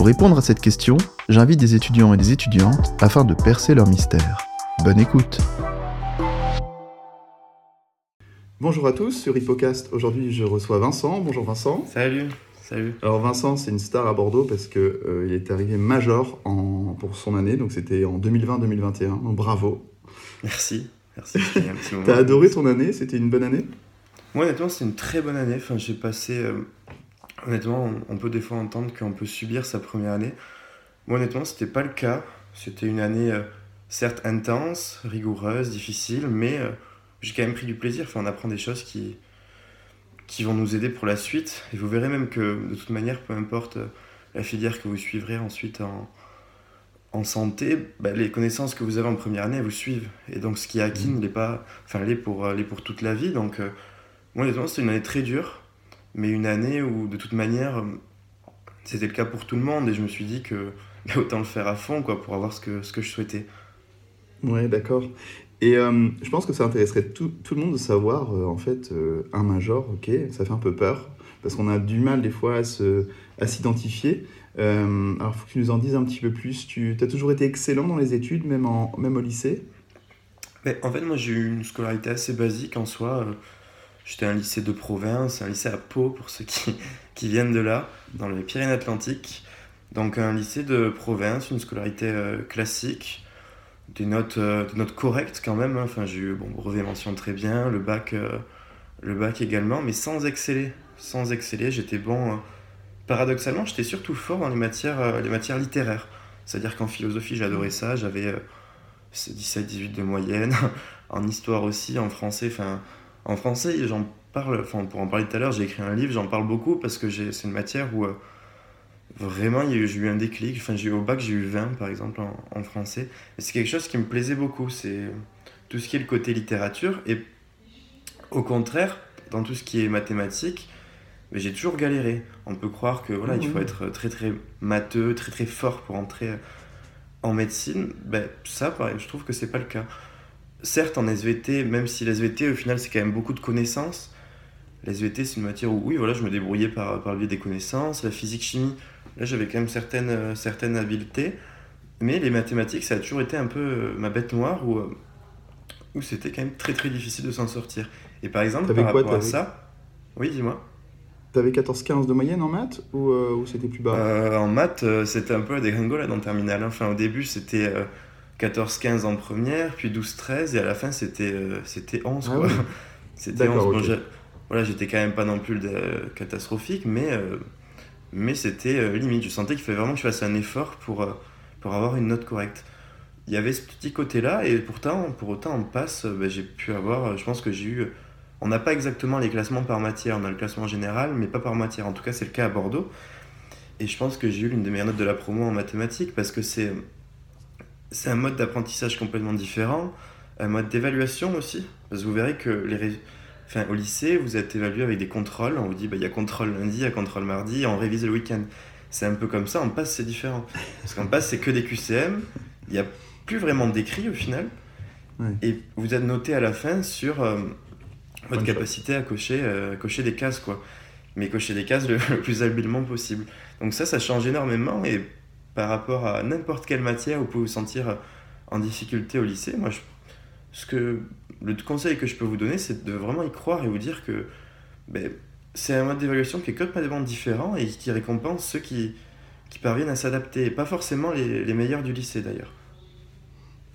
Pour répondre à cette question, j'invite des étudiants et des étudiantes afin de percer leur mystère. Bonne écoute Bonjour à tous sur Hippocast. Aujourd'hui, je reçois Vincent. Bonjour Vincent. Salut. Salut. Alors Vincent, c'est une star à Bordeaux parce que euh, il est arrivé major en, pour son année, donc c'était en 2020-2021. Donc bravo. Merci. Merci. T'as adoré ton année C'était une bonne année? Moi, honnêtement, c'était une très bonne année. Enfin, j'ai passé. euh, honnêtement, on, peut des fois entendre qu'on peut subir sa première année. Moi, honnêtement, c'était pas le cas. C'était une année, euh, certes intense, rigoureuse, difficile, mais euh, j'ai quand même pris du plaisir. Enfin, on apprend des choses qui, qui vont nous aider pour la suite. Et vous verrez même que, de toute manière, peu importe euh, la filière que vous suivrez ensuite en, en santé, bah, les connaissances que vous avez en première année, elles vous suivent. Et donc, ce qui est acquis l'est pas, enfin, l'est pour, l'est pour toute la vie. Donc, euh, moi, honnêtement, c'était une année très dure, mais une année où, de toute manière, euh, c'était le cas pour tout le monde. Et je me suis dit que, bah, autant le faire à fond, quoi, pour avoir ce que, ce que je souhaitais. Ouais, d'accord. Et euh, je pense que ça intéresserait tout, tout le monde de savoir, euh, en fait, euh, un major, ok, ça fait un peu peur, parce qu'on a du mal des fois à se- à s'identifier. Alors, il faut que tu nous en dises un petit peu plus. Tu as toujours été excellent dans les études, même, en, même au lycée? Mais en fait, moi, j'ai eu une scolarité assez basique en soi. J'étais un lycée de province, un lycée à Pau, pour ceux qui, qui viennent de là, dans les Pyrénées-Atlantiques. Donc, un lycée de province, une scolarité euh, classique, des notes, euh, des notes correctes quand même. hein. Enfin, j'ai eu bon, brevet mention très bien, le bac, euh, le bac également, mais sans exceller. Sans exceller, j'étais bon. paradoxalement, j'étais surtout fort dans les matières, les matières littéraires. C'est-à-dire qu'en philosophie, j'adorais ça. J'avais euh, 17-18 de moyenne. en histoire aussi, en français. Enfin, en français, j'en parle. Enfin, pour en parler tout à l'heure, j'ai écrit un livre, j'en parle beaucoup parce que c'est une matière où euh, vraiment j'ai eu un déclic. Enfin, j'ai eu au bac, j'ai eu 20 par exemple en, en français. Et c'est quelque chose qui me plaisait beaucoup. C'est tout ce qui est le côté littérature. Et au contraire, dans tout ce qui est mathématiques, mais j'ai toujours galéré. On peut croire que voilà, il faut Mhm. être très très matheux, très très fort pour entrer en médecine. Ben, ça, pareil, je trouve que c'est pas le cas. Certes, en SVT, même si la SVT, au final, c'est quand même beaucoup de connaissances. La SVT, c'est une matière où, oui, voilà, je me débrouillais par, par le biais des connaissances. La physique-chimie, là, j'avais quand même certaines, euh, certaines habiletés. Mais les mathématiques, ça a toujours été un peu euh, ma bête noire où, euh, où c'était quand même très très difficile de s'en sortir. Et par exemple, par quoi, rapport à ça, oui, dis-moi. T'avais 14-15 de moyenne en maths ou, ou c'était plus bas? En maths, c'était un peu la dégringolade en terminale. hein. Enfin, au début, c'était 14-15 en première, puis 12-13, et à la fin, c'était euh, c'était 11. Ah Quoi. oui. C'était D'accord, 11. Bon, ok. j'ai- voilà, j'étais quand même pas non plus de- catastrophique, mais, euh, mais c'était euh, limite. Je sentais qu'il fallait vraiment que je fasse un effort pour, euh, pour avoir une note correcte. Il y avait ce petit côté-là, et pourtant, pour autant, en passe, euh, ben, j'ai pu avoir, euh, je pense que j'ai eu. On n'a pas exactement les classements par matière, on a le classement général, mais pas par matière. En tout cas, c'est le cas à Bordeaux. Et je pense que j'ai eu l'une des meilleures notes de la promo en mathématiques parce que c'est c'est un mode d'apprentissage complètement différent, un mode d'évaluation aussi. Parce que vous verrez que les enfin, au lycée, vous êtes évalué avec des contrôles. On vous dit, bah, il y a contrôle lundi, il y a contrôle mardi, et on révise le week-end. C'est un peu comme ça, en passe, c'est différent. Parce qu'en passe, c'est que des QCM, il n'y a plus vraiment d'écrit au final. Ouais. Et vous êtes noté à la fin sur euh, votre capacité à cocher, euh, cocher des cases, quoi. Mais cocher des cases le, le plus habilement possible. Donc ça, ça change énormément et par rapport à n'importe quelle matière où vous pouvez vous sentir en difficulté au lycée, moi, ce que, le conseil que je peux vous donner, c'est de vraiment y croire et vous dire que ben, c'est un mode d'évaluation qui est complètement différent et qui récompense ceux qui, qui parviennent à s'adapter, pas forcément les, les meilleurs du lycée d'ailleurs.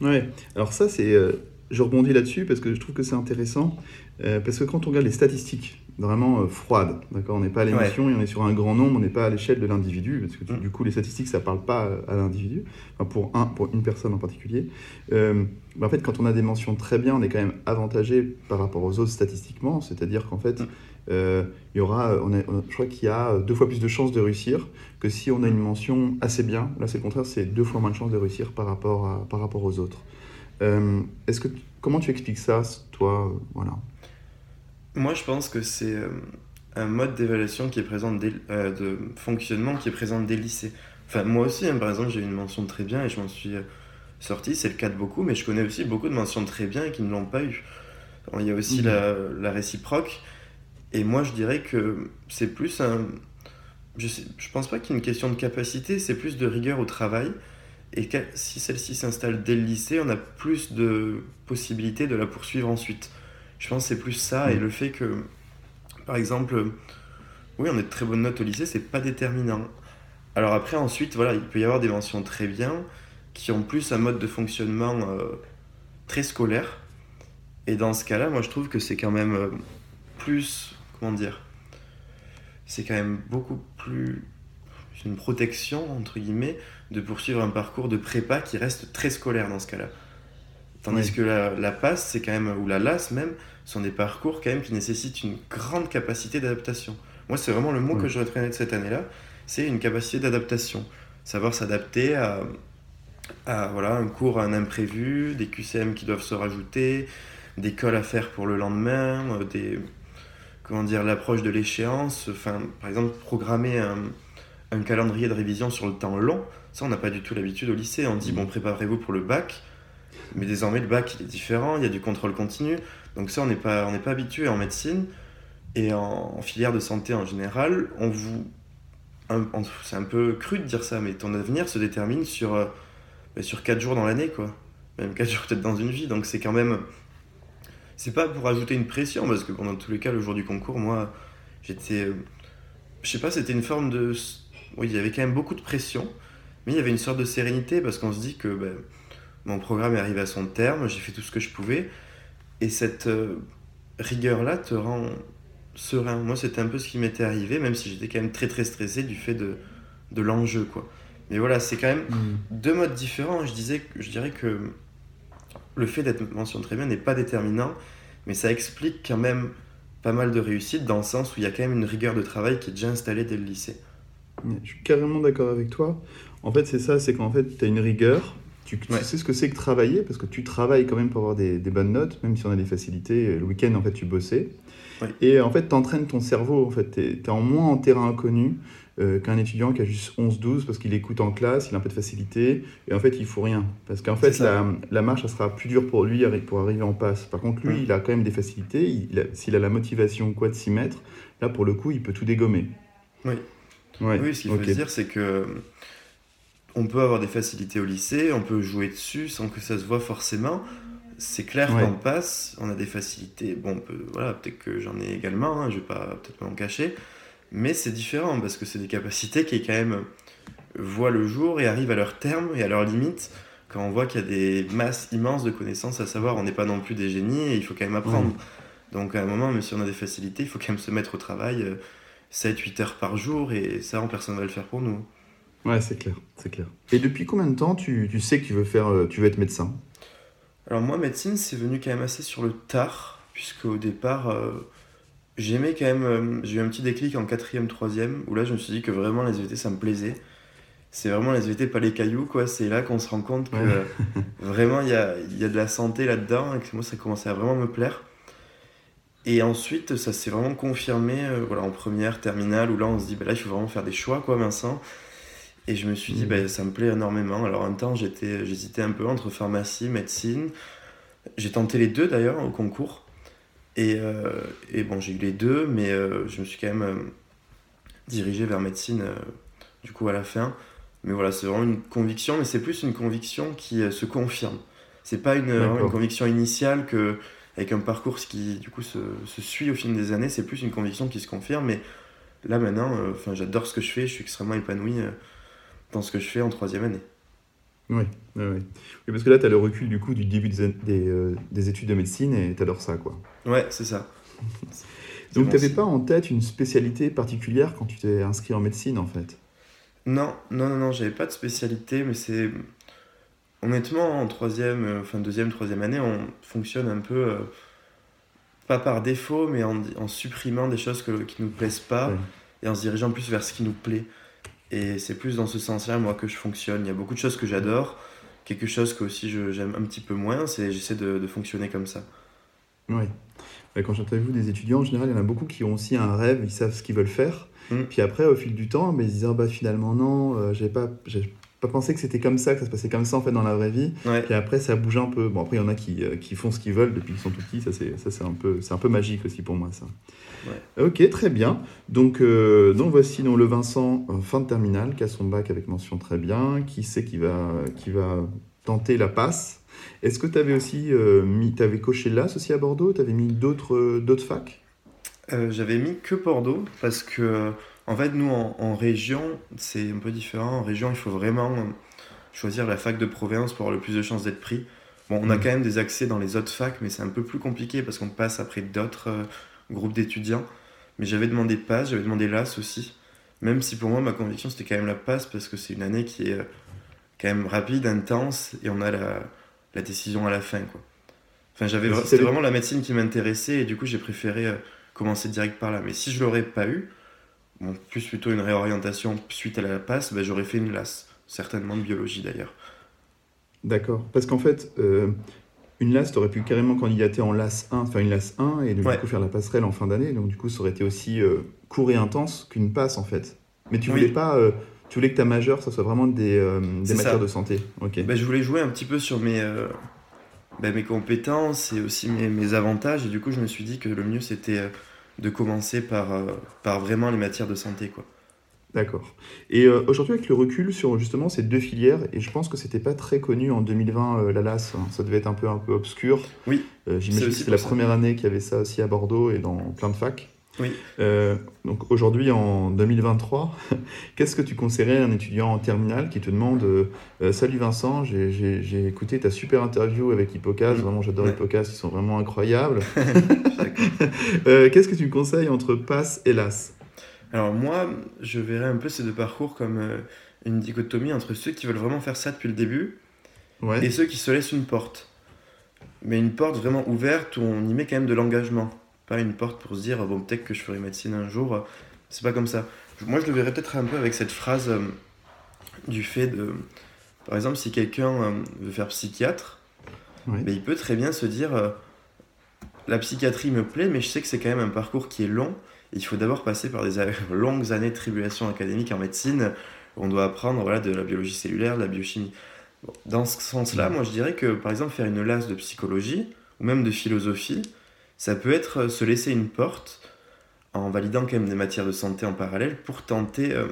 Ouais, alors ça, c'est. euh, je rebondis là-dessus parce que je trouve que c'est intéressant. euh, parce que quand on regarde les statistiques, vraiment euh, froides, d'accord? On n'est pas à l'émotion et on est sur un grand nombre, on n'est pas à l'échelle de l'individu. Parce que tu- Mm. du coup, les statistiques, ça ne parle pas euh, à l'individu, enfin, pour, un, pour une personne en particulier. Euh, mais en fait, quand on a des mentions très bien, on est quand même avantagé par rapport aux autres statistiquement. C'est-à-dire qu'en fait, Mm. il y aura, on je crois qu'il y a deux fois plus de chances de réussir que si on a une mention assez bien. Là, c'est le contraire, c'est deux fois moins de chances de réussir par rapport, à, par rapport aux autres. est-ce que, comment tu expliques ça, toi? Voilà. Moi, je pense que c'est un mode d'évaluation qui est présent de fonctionnement qui est présent dès le lycée. Enfin, moi aussi, hein, par exemple, j'ai eu une mention très bien et je m'en suis sorti, c'est le cas de beaucoup, mais je connais aussi beaucoup de mentions très bien et qui ne l'ont pas eu. il y a aussi mmh. la, réciproque, et moi je dirais que c'est plus un. Je, sais, je pense pas qu'il y ait une question de capacité, c'est plus de rigueur au travail. Et si celle-ci s'installe dès le lycée, on a plus de possibilités de la poursuivre ensuite. Je pense que c'est plus ça, et mmh. le fait que, par exemple, oui, on est de très bonnes notes au lycée, c'est pas déterminant. Alors après, ensuite, voilà, il peut y avoir des mentions très bien, qui ont plus un mode de fonctionnement euh, très scolaire. Et dans ce cas-là, moi je trouve que c'est quand même euh, plus, comment dire, c'est quand même beaucoup plus une protection, entre guillemets, de poursuivre un parcours de prépa qui reste très scolaire dans ce cas-là. Tandis que la, la passe, c'est quand même, ou la LAS même, sont des parcours quand même qui nécessitent une grande capacité d'adaptation. Moi, c'est vraiment le mot que je retiendrai de cette année-là, c'est une capacité d'adaptation. Savoir s'adapter à, à voilà, un cours, un imprévu, des QCM qui doivent se rajouter, des cols à faire pour le lendemain, euh, des, comment dire, l'approche de l'échéance. Enfin, par exemple, programmer un, un, calendrier de révision sur le temps long, ça, on n'a pas du tout l'habitude au lycée. On dit, bon, préparez-vous pour le bac. Mais désormais, le bac, il est différent, il y a du contrôle continu. Donc ça, on n'est pas, pas habitué en médecine et en, filière de santé en général. On vous... C'est un peu cru de dire ça, mais ton avenir se détermine sur euh, sur 4 jours dans l'année, quoi. Même 4 jours peut-être dans une vie. Donc c'est quand même. C'est pas pour ajouter une pression, parce que pendant tous les cas, le jour du concours, moi, j'étais. Je sais pas, c'était une forme de. Oui, il y avait quand même beaucoup de pression, mais il y avait une sorte de sérénité, parce qu'on se dit que ben, mon programme est arrivé à son terme, j'ai fait tout ce que je pouvais, et cette euh, rigueur-là te rend serein. Moi, c'était un peu ce qui m'était arrivé, même si j'étais quand même très très stressé du fait de, de l'enjeu, quoi. Mais voilà, c'est quand même mm. deux modes différents. Je, disais, je dirais que le fait d'être mentionné très bien n'est pas déterminant, mais ça explique quand même pas mal de réussite dans le sens où il y a quand même une rigueur de travail qui est déjà installée dès le lycée. Je suis carrément d'accord avec toi. En fait, c'est ça, c'est qu'en fait, tu as une rigueur, tu, sais ce que c'est que travailler, parce que tu travailles quand même pour avoir des, des, bonnes notes, même si on a des facilités. Le week-end, en fait, tu bossais. Et en fait, tu entraînes ton cerveau, en fait, tu es, en moins en terrain inconnu. Euh, qu'un étudiant qui a juste 11-12 parce qu'il écoute en classe, il a un peu de facilité, et en fait il faut rien. Parce qu'en fait la, la, marche, ça sera plus dur pour lui pour arriver en passe. Par contre, lui, il a quand même des facilités, s'il a, la motivation quoi de s'y mettre, là pour le coup, il peut tout dégommer. Oui. Oui, ce qu'il faut se dire, c'est que on peut avoir des facilités au lycée, on peut jouer dessus sans que ça se voit forcément. C'est clair qu'on passe, on a des facilités. Bon, voilà, peut-être que j'en ai également, hein, je vais pas peut-être pas en cacher. Mais c'est différent parce que c'est des capacités qui quand même voient le jour et arrivent à leur terme et à leur limite quand on voit qu'il y a des masses immenses de connaissances à savoir. On n'est pas non plus des génies et il faut quand même apprendre. Donc à un moment, même si on a des facilités, il faut quand même se mettre au travail 7-8 euh, heures par jour et ça, personne ne va le faire pour nous. Ouais, c'est clair, c'est clair. Et depuis combien de temps tu, tu, sais que tu veux, faire, euh, tu veux être médecin? Alors moi, médecine, c'est venu quand même assez sur le tard, puisque au départ, euh, J'aimais quand même, euh, j'ai eu un petit déclic en quatrième, troisième, où là je me suis dit que vraiment les EVT ça me plaisait. C'est vraiment les EVT, pas les cailloux, quoi. C'est là qu'on se rend compte que vraiment il y a, y a, de la santé là-dedans et que moi ça commençait à vraiment me plaire. Et ensuite ça s'est vraiment confirmé euh, voilà, en première, terminale, où là on se dit, bah, là il faut vraiment faire des choix, quoi, Vincent. Et je me suis dit, bah, ça me plaît énormément. Alors un temps j'hésitais un peu entre pharmacie, médecine. J'ai tenté les deux d'ailleurs au concours. Et, euh, et bon, j'ai eu les deux, mais euh, je me suis quand même euh, dirigé vers médecine du coup à la fin. Mais voilà, c'est vraiment une conviction, mais c'est plus une conviction qui se confirme. C'est pas une, une, conviction initiale que, avec un parcours qui du coup se, se suit au fil des années, c'est plus une conviction qui se confirme. Mais là maintenant, enfin j'adore ce que je fais, je suis extrêmement épanoui dans ce que je fais en troisième année. Oui, oui, oui. parce que là, tu as le recul du coup du début des, des, euh, des études de médecine et tu adores ça, quoi. Ouais, c'est ça. Donc, tu n'avais pas en tête une spécialité particulière quand tu t'es inscrit en médecine, en fait? Non, non, non, non, j'avais pas de spécialité, mais c'est. Honnêtement, en troisième, euh, enfin deuxième, troisième année, on fonctionne un peu. Euh, pas par défaut, mais en, en supprimant des choses que, qui ne nous plaisent pas et en se dirigeant plus vers ce qui nous plaît. Et c'est plus dans ce sens-là, moi, que je fonctionne. Il y a beaucoup de choses que j'adore, quelque chose que aussi j'aime un petit peu moins, c'est j'essaie de, de, fonctionner comme ça. Oui. Quand j'interviewe des étudiants, en général, il y en a beaucoup qui ont aussi un rêve, ils savent ce qu'ils veulent faire. Mm. Puis après, au fil du temps, mais ils disent ah, bah, finalement non, euh, j'ai pas, pas pensé que c'était comme ça, que ça se passait comme ça en fait dans la vraie vie. Puis après, ça bouge un peu. Bon, après, il y en a qui, euh, qui font ce qu'ils veulent depuis qu'ils sont tout petits. Ça, c'est, ça, c'est, un peu, c'est un peu magique aussi pour moi, ça. Ok, très bien. Donc, euh, donc voici donc, le Vincent, fin de terminale, qui a son bac avec mention très bien, qui sait qu'il va, qui va tenter la passe. Est-ce que tu avais aussi mis, tu avais coché l'AS aussi à Bordeaux? Tu avais mis d'autres, d'autres facs? J'avais mis que Bordeaux parce que en fait, nous, en, région, c'est un peu différent. En région, il faut vraiment choisir la fac de province pour avoir le plus de chances d'être pris. Bon, on a mm. quand même des accès dans les autres facs, mais c'est un peu plus compliqué parce qu'on passe après d'autres euh, groupes d'étudiants. Mais j'avais demandé PASS, j'avais demandé LAS aussi. Même si pour moi, ma conviction, c'était quand même la PASS parce que c'est une année qui est euh, quand même rapide, intense, et on a la, la décision à la fin. Quoi. Enfin, j'avais, c'était vraiment la médecine qui m'intéressait, et du coup, j'ai préféré euh, commencer direct par là. Mais si je l'aurais pas eu, plus plutôt une réorientation suite à la passe, ben, j'aurais fait une LAS, certainement de biologie d'ailleurs. D'accord, parce qu'en fait, euh, une LAS, tu aurais pu carrément candidater en LAS 1, faire une LAS 1 et du coup faire la passerelle en fin d'année, donc du coup ça aurait été aussi euh, court et intense qu'une passe en fait. Mais tu voulais pas, euh, tu voulais que ta majeure, ça soit vraiment des, des matières de santé. Ok. Ben, je voulais jouer un petit peu sur mes, ben, mes compétences et aussi mes, mes, avantages, et du coup je me suis dit que le mieux c'était de commencer par, euh, par vraiment les matières de santé. quoi. D'accord. Et euh, aujourd'hui, avec le recul sur justement ces deux filières, et je pense que c'était pas très connu en 2020, euh, la LAS, hein, ça devait être un peu, un peu obscur. Oui. J'imagine que c'est la première année qu'il y avait ça aussi à Bordeaux et dans plein de facs. Oui. Euh, donc aujourd'hui, en 2023, qu'est-ce que tu conseillerais à un étudiant en terminale qui te demande euh, Salut Vincent, j'ai écouté ta super interview avec Hippocas, mm. vraiment j'adore ouais. ils sont vraiment incroyables. euh, qu'est-ce que tu me conseilles entre passe et LAS Alors moi, je verrais un peu ces deux parcours comme une dichotomie entre ceux qui veulent vraiment faire ça depuis le début et ceux qui se laissent une porte. Mais une porte vraiment ouverte où on y met quand même de l'engagement pas une porte pour se dire bon peut-être que je ferai médecine un jour. C'est pas comme ça. Moi je le verrais peut-être un peu avec cette phrase euh, du fait de par exemple si quelqu'un euh, veut faire psychiatre ben, il peut très bien se dire euh, la psychiatrie me plaît mais je sais que c'est quand même un parcours qui est long. Il faut d'abord passer par des longues années de tribulation académique en médecine. Où on doit apprendre voilà, de la biologie cellulaire de la biochimie. Dans ce sens là moi je dirais que par exemple faire une LAS de psychologie ou même de philosophie ça peut être euh, se laisser une porte en validant quand même des matières de santé en parallèle pour tenter, euh,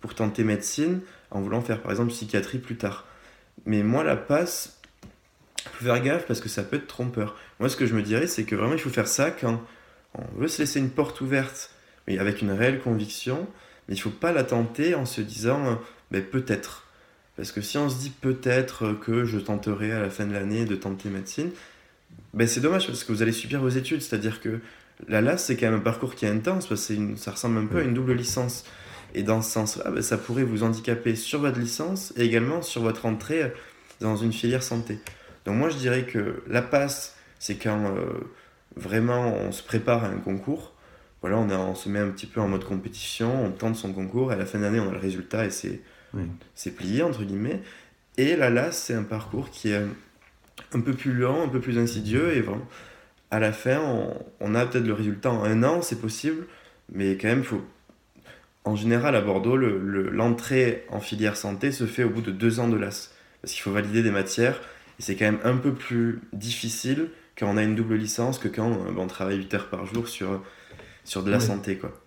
pour tenter médecine en voulant faire par exemple psychiatrie plus tard. Mais moi, la passe, il faut faire gaffe parce que ça peut être trompeur. Moi, ce que je me dirais, c'est que vraiment, il faut faire ça quand on veut se laisser une porte ouverte, mais avec une réelle conviction, mais il ne faut pas la tenter en se disant, euh, mais peut-être. Parce que si on se dit peut-être que je tenterai à la fin de l'année de tenter médecine, ben c'est dommage parce que vous allez subir vos études. C'est-à-dire que la LAS, c'est quand même un parcours qui est intense parce que une, ça ressemble un peu à une double licence. Et dans ce sens-là, ben ça pourrait vous handicaper sur votre licence et également sur votre entrée dans une filière santé. Donc moi, je dirais que la passe, c'est quand euh, vraiment on se prépare à un concours. Voilà, on, a, on se met un petit peu en mode compétition, on tente son concours, et à la fin d'année, on a le résultat et c'est c'est plié, entre guillemets. Et la LAS, c'est un parcours qui est un peu plus lent, un peu plus insidieux, et vraiment, à la fin, on, a peut-être le résultat en un an, c'est possible, mais quand même, faut. En général, à Bordeaux, l'entrée en filière santé se fait au bout de deux ans de LAS, parce qu'il faut valider des matières, et c'est quand même un peu plus difficile quand on a une double licence que quand on travaille 8 heures par jour sur, sur de la santé, quoi.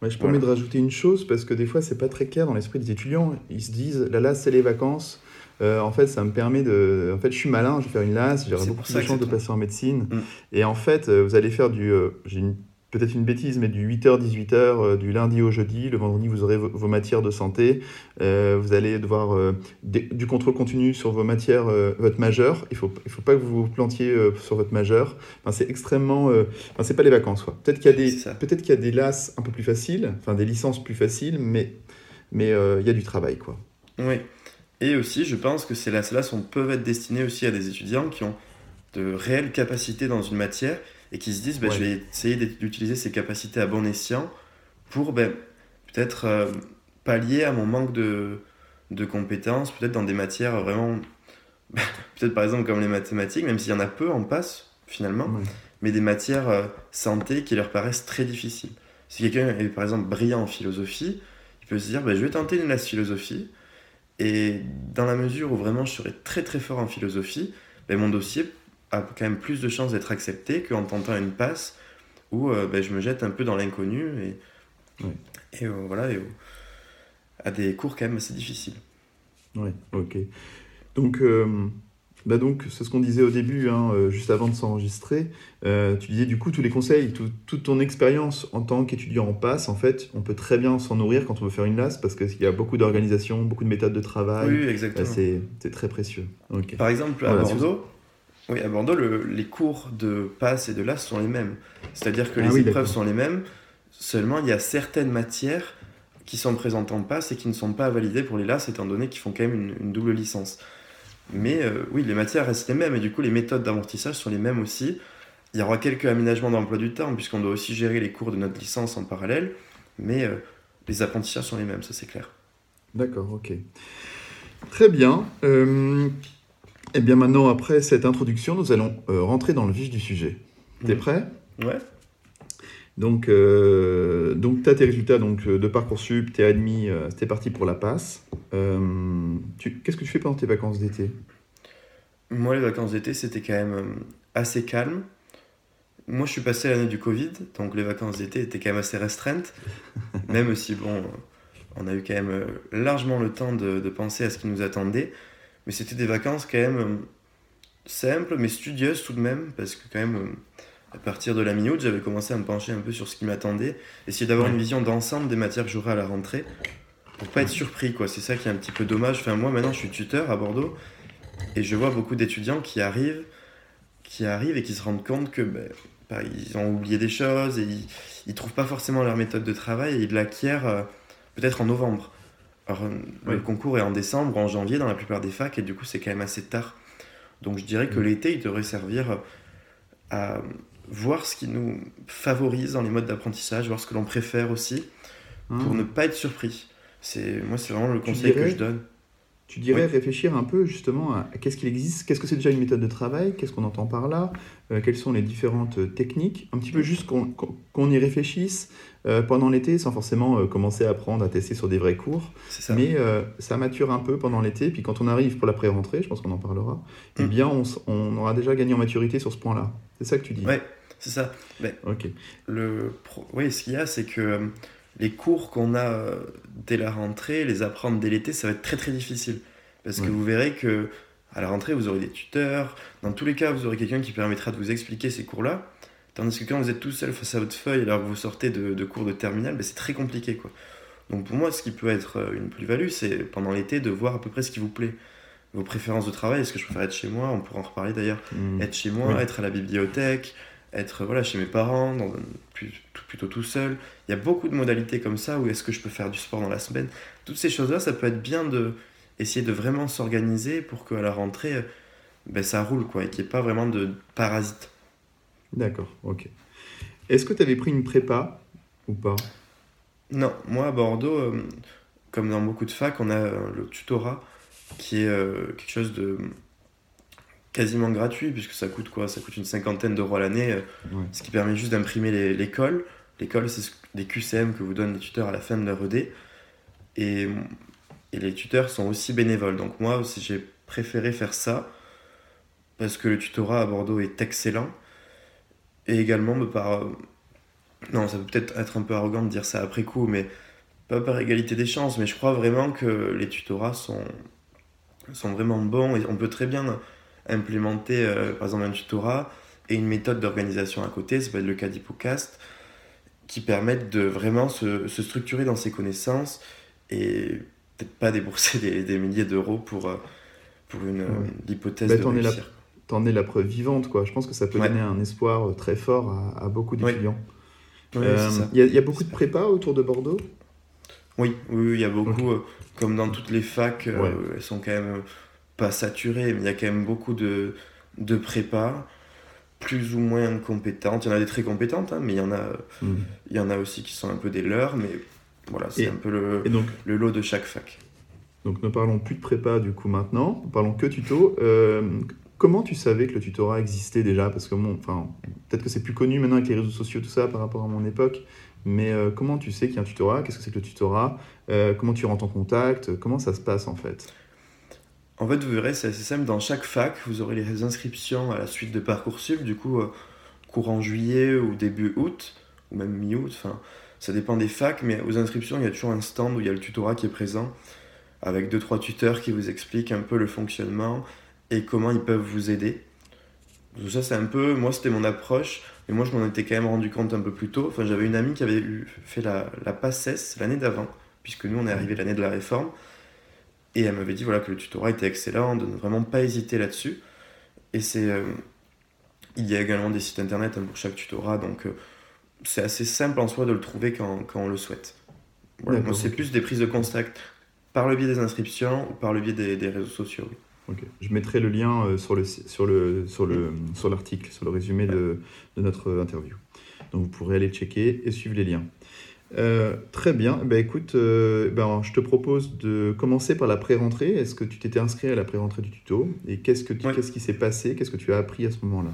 Ouais, je permets de rajouter une chose, parce que des fois, c'est pas très clair dans l'esprit des étudiants. Ils se disent, la LAS, c'est les vacances. Euh, en fait, ça me permet de. En fait, je suis malin, je vais faire une LAS, j'aurai beaucoup plus de chances de passer en médecine. Mm. Et en fait, euh, vous allez faire du. Euh, j'ai peut-être une bêtise, mais du 8h, 18h, du lundi au jeudi. Le vendredi, vous aurez vos, matières de santé. vous allez devoir du contrôle continu sur vos matières, votre majeur. Il ne faut, il faut pas que vous vous plantiez sur votre majeur. Enfin, c'est extrêmement. Enfin, c'est pas les vacances. Peut-être qu'il y, a des, peut qu'il y a des LAS un peu plus faciles, enfin des licences plus faciles, mais mais il y a du travail. quoi. Oui. Et aussi, je pense que ces LAS-là peuvent être destinés aussi à des étudiants qui ont de réelles capacités dans une matière et qui se disent bah, je vais essayer d'utiliser ces capacités à bon escient pour ben, peut-être euh, pallier à mon manque de, de compétences, peut-être dans des matières vraiment. peut-être par exemple comme les mathématiques, même s'il y en a peu en passe finalement, mais des matières euh, santé qui leur paraissent très difficiles. Si quelqu'un est par exemple brillant en philosophie, il peut se dire bah, je vais tenter une classe philosophie, et dans la mesure où vraiment je serais très très fort en philosophie, ben, mon dossier a quand même plus de chances d'être accepté qu'en tentant une passe où euh, ben, je me jette un peu dans l'inconnu et, et euh, voilà, et, à des cours quand même assez difficiles. Oui, ok. Donc, euh, bah donc c'est ce qu'on disait au début, hein, juste avant de s'enregistrer. tu disais du coup tous les conseils, toute ton expérience en tant qu'étudiant en passe, en fait, on peut très bien s'en nourrir quand on veut faire une LAS parce qu'il y a beaucoup d'organisation, beaucoup de méthodes de travail. Oui, exactement. c'est très précieux. Par exemple, à Bordeaux, oui, à Bordeaux, les cours de passe et de LAS sont les mêmes. C'est-à-dire que ah les épreuves sont les mêmes, seulement il y a certaines matières qui sont présentes en passe et qui ne sont pas validées pour les LAS, étant donné qu'ils font quand même une, double licence. Mais euh, oui, les matières restent les mêmes, et du coup, les méthodes d'amortissage sont les mêmes aussi. Il y aura quelques aménagements d'emploi du temps, puisqu'on doit aussi gérer les cours de notre licence en parallèle, mais euh, les apprentissages sont les mêmes, ça c'est clair. D'accord, ok. Très bien. Euh, et eh bien maintenant, après cette introduction, nous allons euh, rentrer dans le vif du sujet. T'es prêt? Ouais. Donc, euh, donc tu as tes résultats donc, de Parcoursup, t'es admis, euh, t'es parti pour la passe. Qu'est-ce que tu fais pendant tes vacances d'été? Moi, les vacances d'été, c'était quand même assez calme. Moi, je suis passé l'année du Covid, donc les vacances d'été étaient quand même assez restreintes. même si, bon, on a eu quand même largement le temps de, de penser à ce qui nous attendait. Mais c'était des vacances quand même euh, simples, mais studieuses tout de même, parce que quand même, euh, à partir de la mi-août, j'avais commencé à me pencher un peu sur ce qui m'attendait, essayer d'avoir une vision d'ensemble des matières que j'aurais à la rentrée, pour pas être surpris, quoi. C'est ça qui est un petit peu dommage. Enfin, moi, maintenant, je suis tuteur à Bordeaux, et je vois beaucoup d'étudiants qui arrivent, qui arrivent et qui se rendent compte que ben, bah, ils ont oublié des choses et ils, ils trouvent pas forcément leur méthode de travail et ils l'acquièrent euh, peut-être en novembre. Alors, le concours est en décembre, en janvier dans la plupart des facs, et du coup, c'est quand même assez tard. Donc, je dirais que mm. l'été, il devrait servir à voir ce qui nous favorise dans les modes d'apprentissage, voir ce que l'on préfère aussi, pour mm. ne pas être surpris. C'est moi, c'est vraiment le conseil que je donne. Tu dirais réfléchir un peu justement à qu'est-ce qu'il existe, qu'est-ce que c'est déjà une méthode de travail, qu'est-ce qu'on entend par là, euh, quelles sont les différentes euh, techniques, un petit peu juste qu'on y réfléchisse euh, pendant l'été sans forcément commencer à apprendre à tester sur des vrais cours. Ça. Mais ça mature un peu pendant l'été, puis quand on arrive pour la pré-rentrée, je pense qu'on en parlera, eh mm. bien on, on, aura déjà gagné en maturité sur ce point-là. C'est ça que tu dis? C'est ça. Mais ok. Le Oui, ce qu'il y a, c'est que les cours qu'on a euh, dès la rentrée, les apprendre dès l'été, ça va être très très difficile. Parce que vous verrez que à la rentrée, vous aurez des tuteurs. Dans tous les cas, vous aurez quelqu'un qui permettra de vous expliquer ces cours-là. Tandis que quand vous êtes tout seul face à votre feuille alors que vous sortez de, cours de terminale, ben, c'est très compliqué. Quoi. Donc pour moi, ce qui peut être euh, une plus-value, c'est pendant l'été de voir à peu près ce qui vous plaît. Vos préférences de travail, est-ce que je préfère être chez moi? On pourra en reparler d'ailleurs. Mmh. Être chez moi, être à la bibliothèque, être voilà, chez mes parents, dans, plutôt tout seul. Il y a beaucoup de modalités comme ça, où est-ce que je peux faire du sport dans la semaine. Toutes ces choses-là, ça peut être bien de essayer de vraiment s'organiser pour qu'à la rentrée, ben, ça roule, quoi, et qu'il n'y ait pas vraiment de parasites. D'accord, ok. Est-ce que tu avais pris une prépa ou pas? Non, moi à Bordeaux, euh, comme dans beaucoup de facs, on a euh, le tutorat qui est euh, quelque chose de quasiment gratuit, puisque ça coûte quoi? Ça coûte une cinquantaine d'euros à l'année, euh, ce qui permet juste d'imprimer l'école. L'école, c'est des QCM que vous donnent les tuteurs à la fin de leur ED. Et, et les tuteurs sont aussi bénévoles. Donc moi aussi, j'ai préféré faire ça, parce que le tutorat à Bordeaux est excellent. Et également, me par... Non, ça peut peut-être être un peu arrogant de dire ça après coup, mais pas par égalité des chances, mais je crois vraiment que les tutorats sont, sont vraiment bons et on peut très bien implémenter euh, par exemple un tutorat et une méthode d'organisation à côté, ça peut être le cas d'Hippocast, qui permettent de vraiment se, se, structurer dans ses connaissances et peut-être pas débourser des, des milliers d'euros pour, euh, pour une, hypothèse bah, de réussir. T'en es la preuve vivante, quoi. Je pense que ça peut donner un espoir euh, très fort à, à beaucoup d'étudiants. Il y, y, a beaucoup de prépa autour de Bordeaux? Oui, oui, il y a beaucoup. comme dans toutes les facs, elles sont quand même pas saturé, mais il y a quand même beaucoup de, de prépa. plus ou moins compétentes. Il y en a des très compétentes, hein, mais il y, en a, hmm. il y en a aussi qui sont un peu des leurs. Mais voilà, c'est un peu le, donc, le lot de chaque fac. Donc ne parlons plus de prépa du coup maintenant, parlons que tuto. Euh, comment tu savais que le tutorat existait déjà? Parce que bon, enfin, peut-être que c'est plus connu maintenant avec les réseaux sociaux, tout ça, par rapport à mon époque. Mais euh, comment tu sais qu'il y a un tutorat Qu'est-ce que c'est que le tutorat euh, Comment tu rentres en contact? Comment ça se passe en fait? En fait, vous verrez, c'est assez simple. Dans chaque fac, vous aurez les inscriptions à la suite de Parcoursup, du coup, courant juillet ou début août, ou même mi-août. Enfin, ça dépend des facs, mais aux inscriptions, il y a toujours un stand où il y a le tutorat qui est présent avec deux trois tuteurs qui vous expliquent un peu le fonctionnement et comment ils peuvent vous aider. Tout ça c'est un peu, moi c'était mon approche, et moi je m'en étais quand même rendu compte un peu plus tôt. Enfin j'avais une amie qui avait fait la, la PACES l'année d'avant, puisque nous on est arrivé l'année de la réforme, et elle m'avait dit voilà que le tutorat était excellent, de ne vraiment pas hésiter là-dessus. Et c'est, euh, il y a également des sites internet hein, pour chaque tutorat, donc euh, c'est assez simple en soi de le trouver quand, quand on le souhaite. Voilà, c'est plus des prises de contact par le biais des inscriptions ou par le biais des, réseaux sociaux. Je mettrai le lien euh, sur, le, sur, le, sur, le, sur l'article, sur le résumé de, de, notre interview. Donc vous pourrez aller checker et suivre les liens. Euh, très bien. Ben, écoute, euh, ben, je te propose de commencer par la pré-rentrée. Est-ce que tu t'étais inscrit à la pré-rentrée du tuto? Et qu'est-ce, que qu'est-ce qui s'est passé? Qu'est-ce que tu as appris à ce moment-là?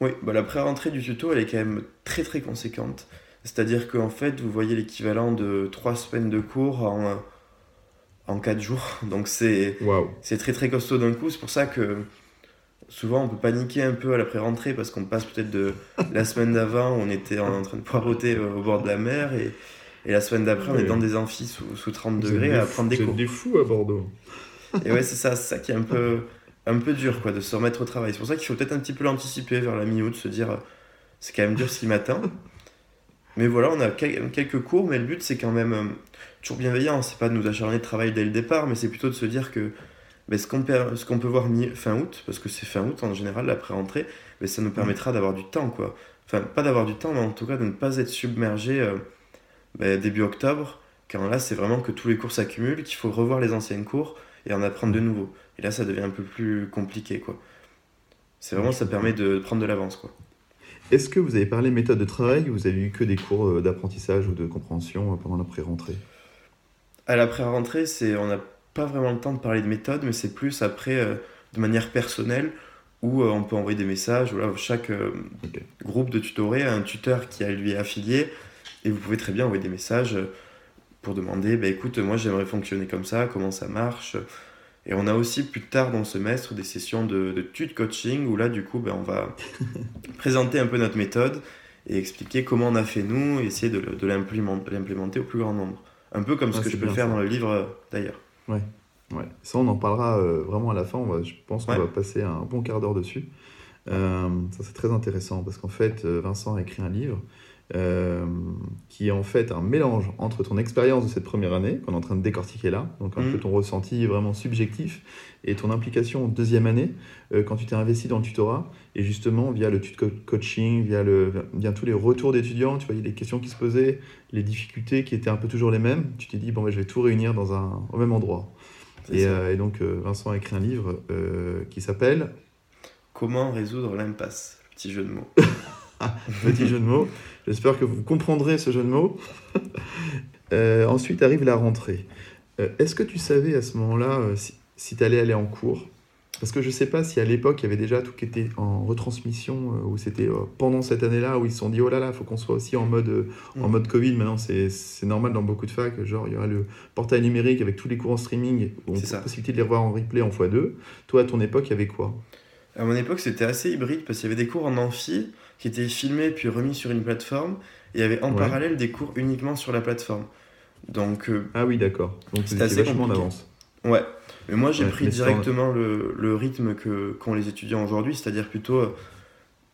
Oui, ben, la pré-rentrée du tuto, elle est quand même très très conséquente. C'est-à-dire qu'en fait, vous voyez l'équivalent de trois semaines de cours en en 4 jours. Donc c'est c'est très très costaud d'un coup. C'est pour ça que souvent on peut paniquer un peu à la pré-rentrée parce qu'on passe peut-être de la semaine d'avant, on était en train de poireauter au bord de la mer et, et la semaine d'après, on est dans des amphis sous, sous 30 degrés à prendre des cours. des fous à Bordeaux. et ouais, c'est ça, ça qui est un peu, un peu dur quoi, de se remettre au travail. C'est pour ça qu'il faut peut-être un petit peu l'anticiper vers la mi-août, se dire c'est quand même dur ce qui. Mais voilà, on a quelques cours, mais le but c'est quand même euh, toujours bienveillant. C'est pas de nous acharner de travail dès le départ, mais c'est plutôt de se dire que ben, ce qu'on peut, voir fin août, parce que c'est fin août en général, l'après-rentrée, ben, ça nous permettra d'avoir du temps. quoi. Enfin, pas d'avoir du temps, mais en tout cas de ne pas être submergé euh, ben, début octobre, quand là c'est vraiment que tous les cours s'accumulent, qu'il faut revoir les anciennes cours et en apprendre de nouveau. Et là ça devient un peu plus compliqué. quoi. C'est vraiment, ça permet de prendre de l'avance. quoi. Est-ce que vous avez parlé méthode de travail ou vous avez eu que des cours euh, d'apprentissage ou de compréhension euh, pendant la pré-rentrée À la pré-rentrée, c'est, on n'a pas vraiment le temps de parler de méthode, mais c'est plus après, euh, de manière personnelle, où on peut envoyer des messages. Voilà, chaque groupe de tutorés a un tuteur qui a lui affilié, et vous pouvez très bien envoyer des messages pour demander, bah, écoute, moi j'aimerais fonctionner comme ça, comment ça marche et on a aussi plus tard dans le semestre des sessions de, de tude coaching où là, du coup, ben, on va présenter un peu notre méthode et expliquer comment on a fait nous et essayer de, de l'implémenter au plus grand nombre. Un peu comme ce que je peux faire dans le livre euh, d'ailleurs. Ouais. ouais. Ça, on en parlera euh, vraiment à la fin. je pense qu'on va passer un bon quart d'heure dessus. Euh, ça, c'est très intéressant parce qu'en fait, Vincent a écrit un livre euh, qui est en fait un mélange entre ton expérience de cette première année, qu'on est en train de décortiquer là, donc un peu mm. ton ressenti vraiment subjectif, et ton implication en deuxième année, euh, quand tu t'es investi dans le tutorat, et justement via le tuto coaching, via, le, via tous les retours d'étudiants, tu voyais les questions qui se posaient, les difficultés qui étaient un peu toujours les mêmes, tu t'es dit, bon, ben, je vais tout réunir dans un, au même endroit. Et, euh, et, donc Vincent a écrit un livre qui s'appelle Comment résoudre l'impasse Petit jeu de mots. Petit jeu de mots. J'espère que vous comprendrez ce jeu de mots. Euh, ensuite arrive la rentrée. Euh, est-ce que tu savais à ce moment-là euh, si, tu allais aller en cours? Parce que je ne sais pas si à l'époque il y avait déjà tout qui était en retransmission ou c'était pendant cette année-là où ils se sont dit oh là là, il faut qu'on soit aussi en mode, en mm. mode Covid. Maintenant, c'est normal dans beaucoup de facs. Genre, il y aura le portail numérique avec tous les cours en streaming où on a la possibilité de les revoir en replay en x2. Toi, à ton époque, il y avait quoi? À mon époque, c'était assez hybride parce qu'il y avait des cours en amphi qui étaient filmés puis remis sur une plateforme. Et il y avait en parallèle des cours uniquement sur la plateforme. Donc, euh, ah oui, d'accord. Donc c'était assez vachement d'avance. Ouais. Mais moi, j'ai pris directement le, le, rythme que qu'ont les étudiants aujourd'hui, c'est-à-dire plutôt euh,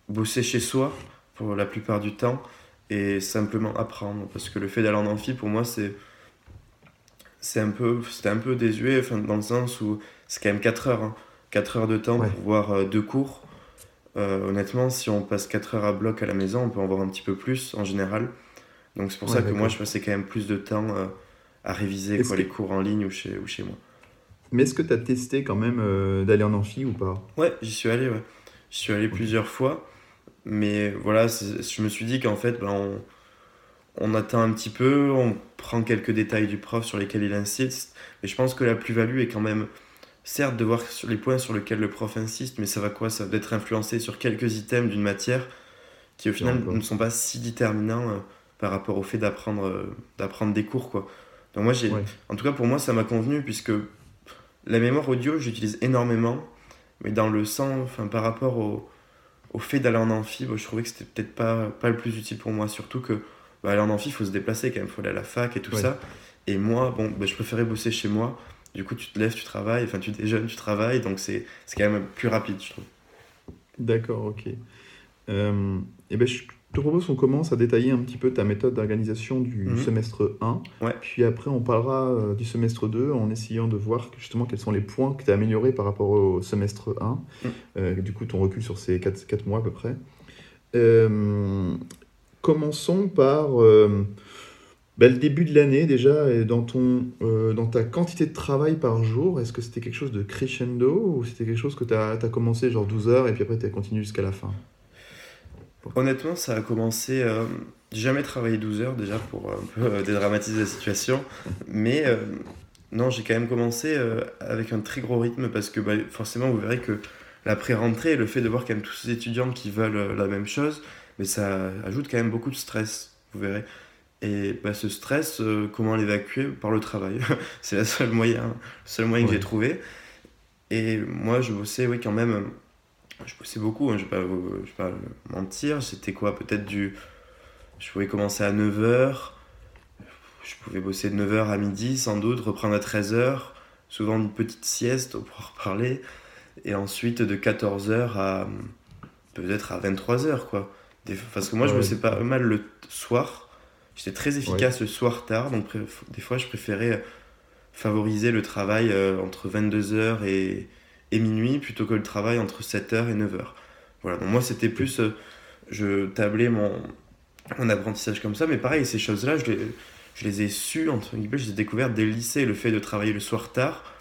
bosser chez soi pour la plupart du temps et simplement apprendre. Parce que le fait d'aller en amphi, pour moi, c'est c'est un peu c'était un peu désuet enfin, dans le sens où c'est quand même 4 heures hein. 4 heures de temps pour voir euh, deux cours euh, honnêtement, si on passe 4 heures à bloc à la maison, on peut en voir un petit peu plus en général. Donc c'est pour ça que moi, je passais quand même plus de temps euh, à réviser quoi, les cours en ligne ou chez, ou chez moi. Mais est-ce que tu as testé quand même euh, d'aller en amphi ou pas? Ouais, j'y suis allé, ouais. J'y suis allé plusieurs fois. Mais voilà, je me suis dit qu'en fait, ben, on, on attend un petit peu, on prend quelques détails du prof sur lesquels il insiste. Mais je pense que la plus-value est quand même, certes, de voir sur les points sur lesquels le prof insiste, mais ça va quoi? Ça va être influencé sur quelques items d'une matière qui au final ne sont pas si déterminants euh, par rapport au fait d'apprendre euh, d'apprendre des cours. Quoi. Donc moi, j'ai, en tout cas pour moi, ça m'a convenu puisque la mémoire audio, j'utilise énormément, mais dans le sens, enfin, par rapport au, au fait d'aller en amphi, je trouvais que c'était peut-être pas, pas le plus utile pour moi, surtout que bah, aller en amphi, il faut se déplacer quand même, il faut aller à la fac et tout ça. Et moi, bon, bah, je préférais bosser chez moi. Du coup, tu te lèves, tu travailles, enfin, tu déjeunes, tu travailles, donc c'est quand même plus rapide, je trouve. D'accord, ok. Euh, et ben, je te propose qu'on commence à détailler un petit peu ta méthode d'organisation du mhm. semestre 1. Ouais. Puis après, on parlera euh, du semestre 2 en essayant de voir justement quels sont les points que tu as améliorés par rapport au semestre 1. Mhm. Euh, du coup, ton recul sur ces 4, 4 mois à peu près. Euh, commençons par ben, le début de l'année déjà, dans, ton, dans ta quantité de travail par jour. Est-ce que c'était quelque chose de crescendo ou c'était quelque chose que tu as, commencé genre 12 heures et puis après tu as continué jusqu'à la fin? Honnêtement, ça a commencé. Euh, jamais travaillé 12 heures déjà pour un peu euh, dédramatiser la situation. Mais euh, non, j'ai quand même commencé euh, avec un très gros rythme parce que bah, forcément, vous verrez que la pré-rentrée, le fait de voir quand même tous ces étudiants qui veulent la même chose, mais ça ajoute quand même beaucoup de stress, vous verrez. Et bah, ce stress, comment l'évacuer Par le travail? C'est le seul moyen, le seul moyen que j'ai trouvé. Et moi, je bossais oui, quand même je bossais beaucoup, hein, je ne vais, pas mentir. C'était quoi? Peut-être du. Je pouvais commencer à 9h. Je pouvais bosser de 9h à midi, sans doute, reprendre à 13h. Souvent une petite sieste pour reparler. Et ensuite de 14h à. Peut-être à 23h, quoi. Parce que moi, je bossais pas mal le soir. J'étais très efficace le soir tard. Donc, des fois, je préférais favoriser le travail euh, entre 22h et et minuit plutôt que le travail entre 7h et 9h. Voilà, donc moi c'était plus, euh, je tablais mon, mon apprentissage comme ça, mais pareil, ces choses-là, je les, je les ai su, entre guillemets, je les ai découvertes dès le lycée, le fait de travailler le soir tard.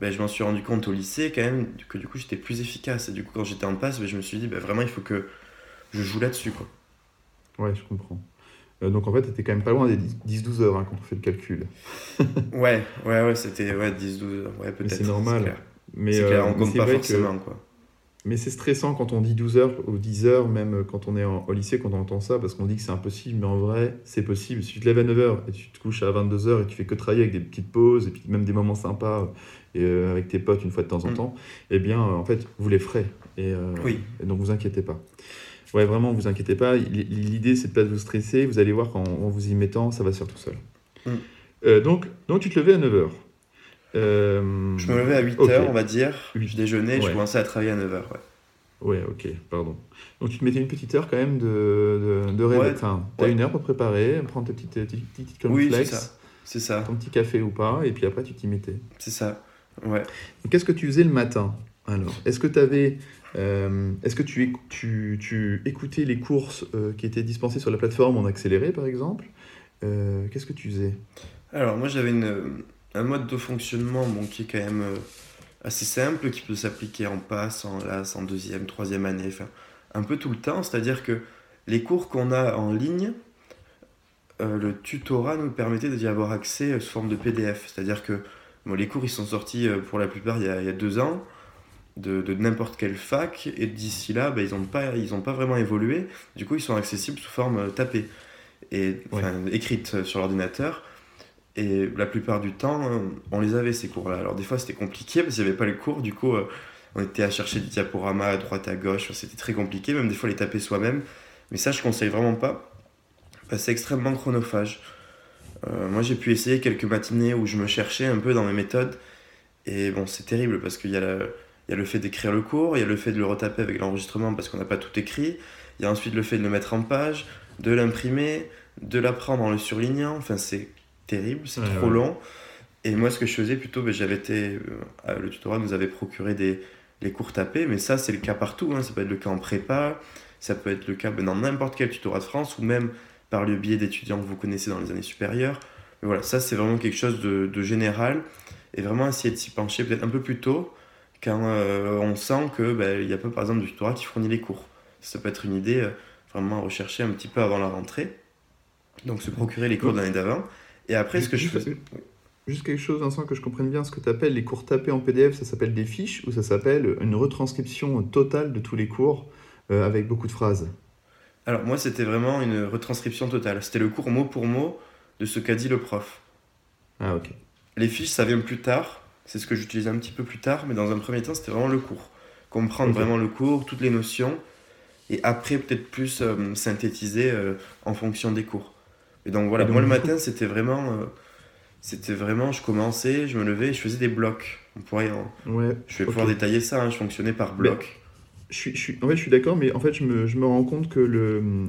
Ben, je m'en suis rendu compte au lycée quand même que du coup j'étais plus efficace et du coup quand j'étais en passe ben, je me suis dit ben, vraiment il faut que je joue là-dessus quoi. Ouais je comprends. Euh, donc en fait, tu étais quand même pas loin des 10-12 heures hein, quand on fait le calcul. ouais, ouais, ouais, c'était ouais, 10-12 heures. Ouais, peut-être. C'est normal. Mais c'est clair, on euh, compte pas forcément, quoi. Mais c'est stressant quand on dit 12 heures ou 10 heures, même quand on est au lycée, quand on entend ça, parce qu'on dit que c'est impossible, mais en vrai, c'est possible. Si tu te lèves à 9 heures et tu te couches à 22 heures et tu fais que travailler avec des petites pauses et puis même des moments sympas et, euh, avec tes potes une fois de temps en mm. temps, eh bien, en fait, vous les ferez. Et, euh, oui. et donc, vous inquiétez pas. Ouais, vraiment, vous inquiétez pas. L'idée, c'est de pas vous stresser. Vous allez voir qu'en vous y mettant, ça va se faire tout seul. Mm. donc, donc, tu te levais à 9 heures. Euh, je me levais à 8h, on va dire. Je déjeunais, je commençais à travailler à 9h. Ouais. Ouais, ok, pardon. Donc tu te mettais une petite heure quand même de, de, de réveil. enfin, tu as une heure pour préparer, prendre tes petites, petites, petites oui, c'est ça. c'est ça. Ton petit café ou pas, et puis après tu t'y mettais. C'est ça, ouais. Qu'est-ce que tu faisais le matin alors? Est-ce que tu avais. Euh, est-ce que tu, écoutais les courses euh, qui étaient dispensées sur la plateforme en accéléré par exemple? Qu'est-ce que tu faisais? Alors moi j'avais un mode de fonctionnement qui est quand même euh, assez simple, qui peut s'appliquer en passe, en LAS, en deuxième, troisième année, un peu tout le temps. C'est-à-dire que les cours qu'on a en ligne, euh, le tutorat nous permettait d'y avoir accès euh, sous forme de PDF. C'est-à-dire que les cours, ils sont sortis pour la plupart il y a deux ans, de, de n'importe quelle fac, et d'ici là, bah, ils n'ont pas, ils pas vraiment évolué. Du coup, ils sont accessibles sous forme tapée, et, écrite sur l'ordinateur. Et la plupart du temps, euh, on les avait ces cours-là. Alors des fois c'était compliqué parce qu'il n'y avait pas les cours, du coup euh, on était à chercher des diaporamas à droite à gauche, c'était très compliqué, même des fois les taper soi-même. Mais ça je conseille vraiment pas, c'est extrêmement chronophage. Euh, moi j'ai pu essayer quelques matinées où je me cherchais un peu dans mes méthodes, et bon c'est terrible parce qu'il y, y, a le fait d'écrire le cours, il y a le fait de le retaper avec l'enregistrement parce qu'on n'a pas tout écrit, il y a ensuite le fait de le mettre en page, de l'imprimer, de l'apprendre en le surlignant, enfin c'est terrible, c'est trop long. Et moi, ce que je faisais plutôt, ben, j'avais été. Euh, le tutorat nous avait procuré des, les cours tapés, mais ça, c'est le cas partout. Hein. Ça peut être le cas en prépa, ça peut être le cas ben, dans n'importe quel tutorat de France, ou même par le biais d'étudiants que vous connaissez dans les années supérieures. Mais voilà, ça, c'est vraiment quelque chose de, de, général. Et vraiment essayer de s'y pencher peut-être un peu plus tôt, quand euh, on sent que ben, il y a pas, par exemple, du tutorat qui fournit les cours. Ça peut être une idée euh, vraiment à rechercher un petit peu avant la rentrée. Donc se procurer les cours de l'année d'avant. Et après, ce que je fais... Juste quelque chose, Vincent, que je comprenne bien, ce que tu appelles les cours tapés en PDF, ça s'appelle des fiches ou ça s'appelle une retranscription totale de tous les cours euh, avec beaucoup de phrases? Alors moi, c'était vraiment une retranscription totale. C'était le cours mot pour mot de ce qu'a dit le prof. Ah ok. Les fiches, ça vient plus tard. C'est ce que j'utilise un petit peu plus tard, mais dans un premier temps, c'était vraiment le cours. Comprendre vraiment le cours, toutes les notions, et après peut-être plus euh, synthétiser euh, en fonction des cours. Et donc voilà, moi le matin, c'était vraiment c'était vraiment, je commençais, je me levais je faisais des blocs. On pourrait ouais, je vais pouvoir détailler ça, hein, je fonctionnais par bloc. je suis, je suis, en fait, je suis d'accord, mais en fait, je me, je me rends compte que le,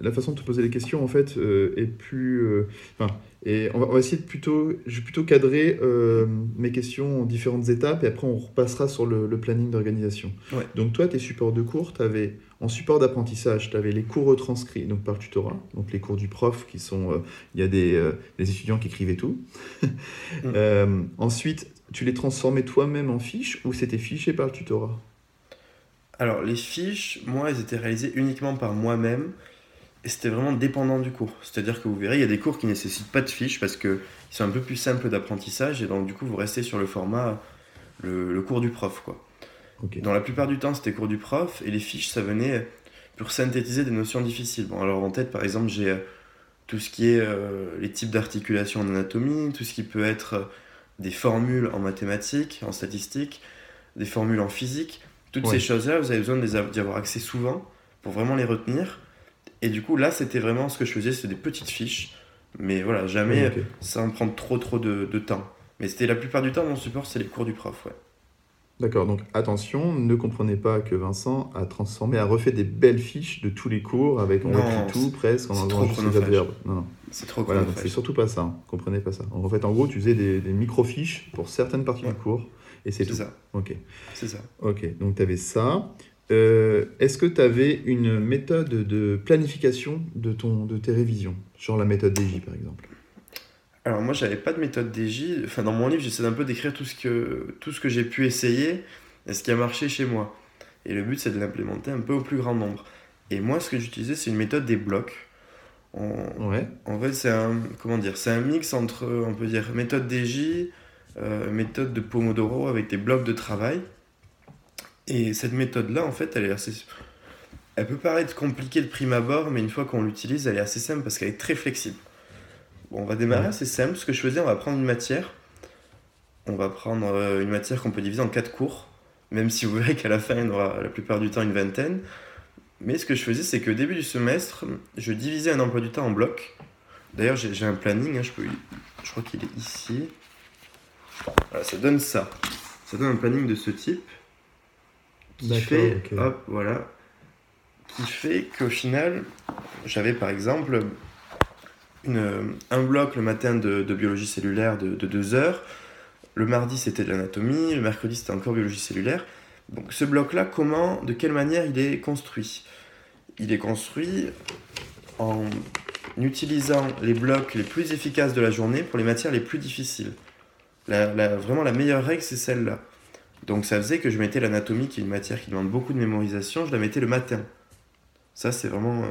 la façon de te poser les questions, en fait, euh, est plus. Euh, enfin, et on va, on va, essayer de plutôt, je vais plutôt cadrer euh, mes questions en différentes étapes et après on repassera sur le, le planning d'organisation. Ouais. Donc toi, tes supports de cours, avais en support d'apprentissage, tu avais les cours retranscrits donc par tutorat, donc les cours du prof qui sont, euh, il y a des, euh, des, étudiants qui écrivaient tout. ensuite, tu les transformais toi-même en fiches ou c'était fiché par le tutorat? Alors les fiches, moi, elles étaient réalisées uniquement par moi-même c'était vraiment dépendant du cours. C'est-à-dire que vous verrez, il y a des cours qui ne nécessitent pas de fiches parce qu'ils sont un peu plus simples d'apprentissage et donc du coup vous restez sur le format, le, le cours du prof. quoi. Okay. Dans la plupart du temps c'était cours du prof et les fiches ça venait pour synthétiser des notions difficiles. Bon alors en tête par exemple j'ai tout ce qui est euh, les types d'articulation en anatomie, tout ce qui peut être des formules en mathématiques, en statistiques, des formules en physique. Toutes ouais. ces choses-là, vous avez besoin d'y avoir accès souvent pour vraiment les retenir. Et du coup, là, c'était vraiment ce que je faisais, c'était des petites fiches. Mais voilà, jamais okay. sans prendre trop trop de, de temps. Mais c'était la plupart du temps, mon support, c'est les cours du prof, ouais. D'accord, donc attention, ne comprenez pas que Vincent a transformé, a refait des belles fiches de tous les cours avec on repris tout presque en enlevant juste les adverbes. Non, non. C'est trop Voilà, donc c'est surtout pas ça, hein. comprenez pas ça. En fait, en gros, tu faisais des, des micro-fiches pour certaines parties ouais. du cours et c'est tout. ça. Ok. C'est ça. Ok, donc tu avais ça. Euh, Est-ce que tu avais une méthode de planification de, ton, de tes révisions? Genre la méthode DJ par exemple Alors moi j'avais pas de méthode DJ, enfin dans mon livre j'essaie un peu d'écrire tout ce que, tout ce que j'ai pu essayer et ce qui a marché chez moi. Et le but c'est de l'implémenter un peu au plus grand nombre. Et moi ce que j'utilisais c'est une méthode des blocs. On, ouais. En fait c'est un, comment dire, c'est un mix entre on peut dire méthode DJ, euh, méthode de Pomodoro avec des blocs de travail. Et cette méthode-là, en fait, elle est assez. Elle peut paraître compliquée de prime abord, mais une fois qu'on l'utilise, elle est assez simple parce qu'elle est très flexible. Bon, on va démarrer assez simple. Ce que je faisais, on va prendre une matière. On va prendre euh, une matière qu'on peut diviser en quatre cours, même si vous verrez qu'à la fin, il y en aura la plupart du temps une vingtaine. Mais ce que je faisais, c'est qu'au début du semestre, je divisais un emploi du temps en blocs. D'ailleurs, j'ai un planning, hein, je, peux... je crois qu'il est ici. Voilà, ça donne ça. Ça donne un planning de ce type qui fait, okay. hop, voilà, qui fait qu'au final, j'avais par exemple une, un bloc le matin de, de biologie cellulaire de, de, deux heures, le mardi c'était de l'anatomie, le mercredi c'était encore biologie cellulaire. Donc ce bloc-là, comment, de quelle manière il est construit? Il est construit en utilisant les blocs les plus efficaces de la journée pour les matières les plus difficiles. La, la, vraiment la meilleure règle, c'est celle-là. Donc ça faisait que je mettais l'anatomie, qui est une matière qui demande beaucoup de mémorisation, je la mettais le matin. Ça, c'est vraiment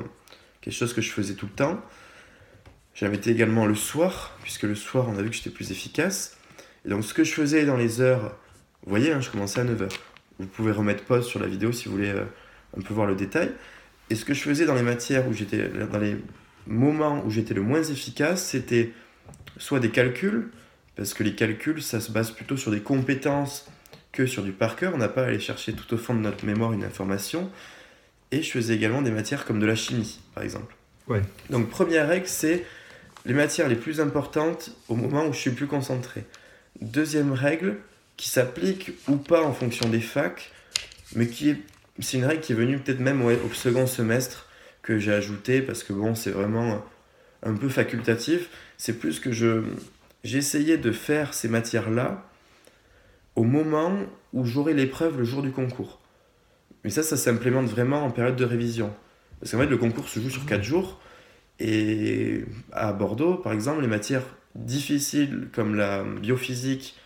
quelque chose que je faisais tout le temps. Je la mettais également le soir, puisque le soir, on a vu que j'étais plus efficace. Et donc ce que je faisais dans les heures, vous voyez, hein, je commençais à 9h. Vous pouvez remettre pause sur la vidéo si vous voulez euh, un peu voir le détail. Et ce que je faisais dans les matières où j'étais, dans les moments où j'étais le moins efficace, c'était soit des calculs, parce que les calculs, ça se base plutôt sur des compétences que sur du par cœur, on n'a pas à aller chercher tout au fond de notre mémoire une information. Et je faisais également des matières comme de la chimie, par exemple. Ouais. Donc première règle, c'est les matières les plus importantes au moment où je suis plus concentré. Deuxième règle, qui s'applique ou pas en fonction des facs, mais qui est, c'est une règle qui est venue peut-être même ouais, au second semestre que j'ai ajouté parce que bon, c'est vraiment un peu facultatif. C'est plus que je, j'ai essayé de faire ces matières-là au moment où j'aurai l'épreuve le jour du concours. Mais ça, ça s'implémente vraiment en période de révision. Parce qu'en fait, le concours se joue sur 4 jours. Et à Bordeaux, par exemple, les matières difficiles comme la biophysique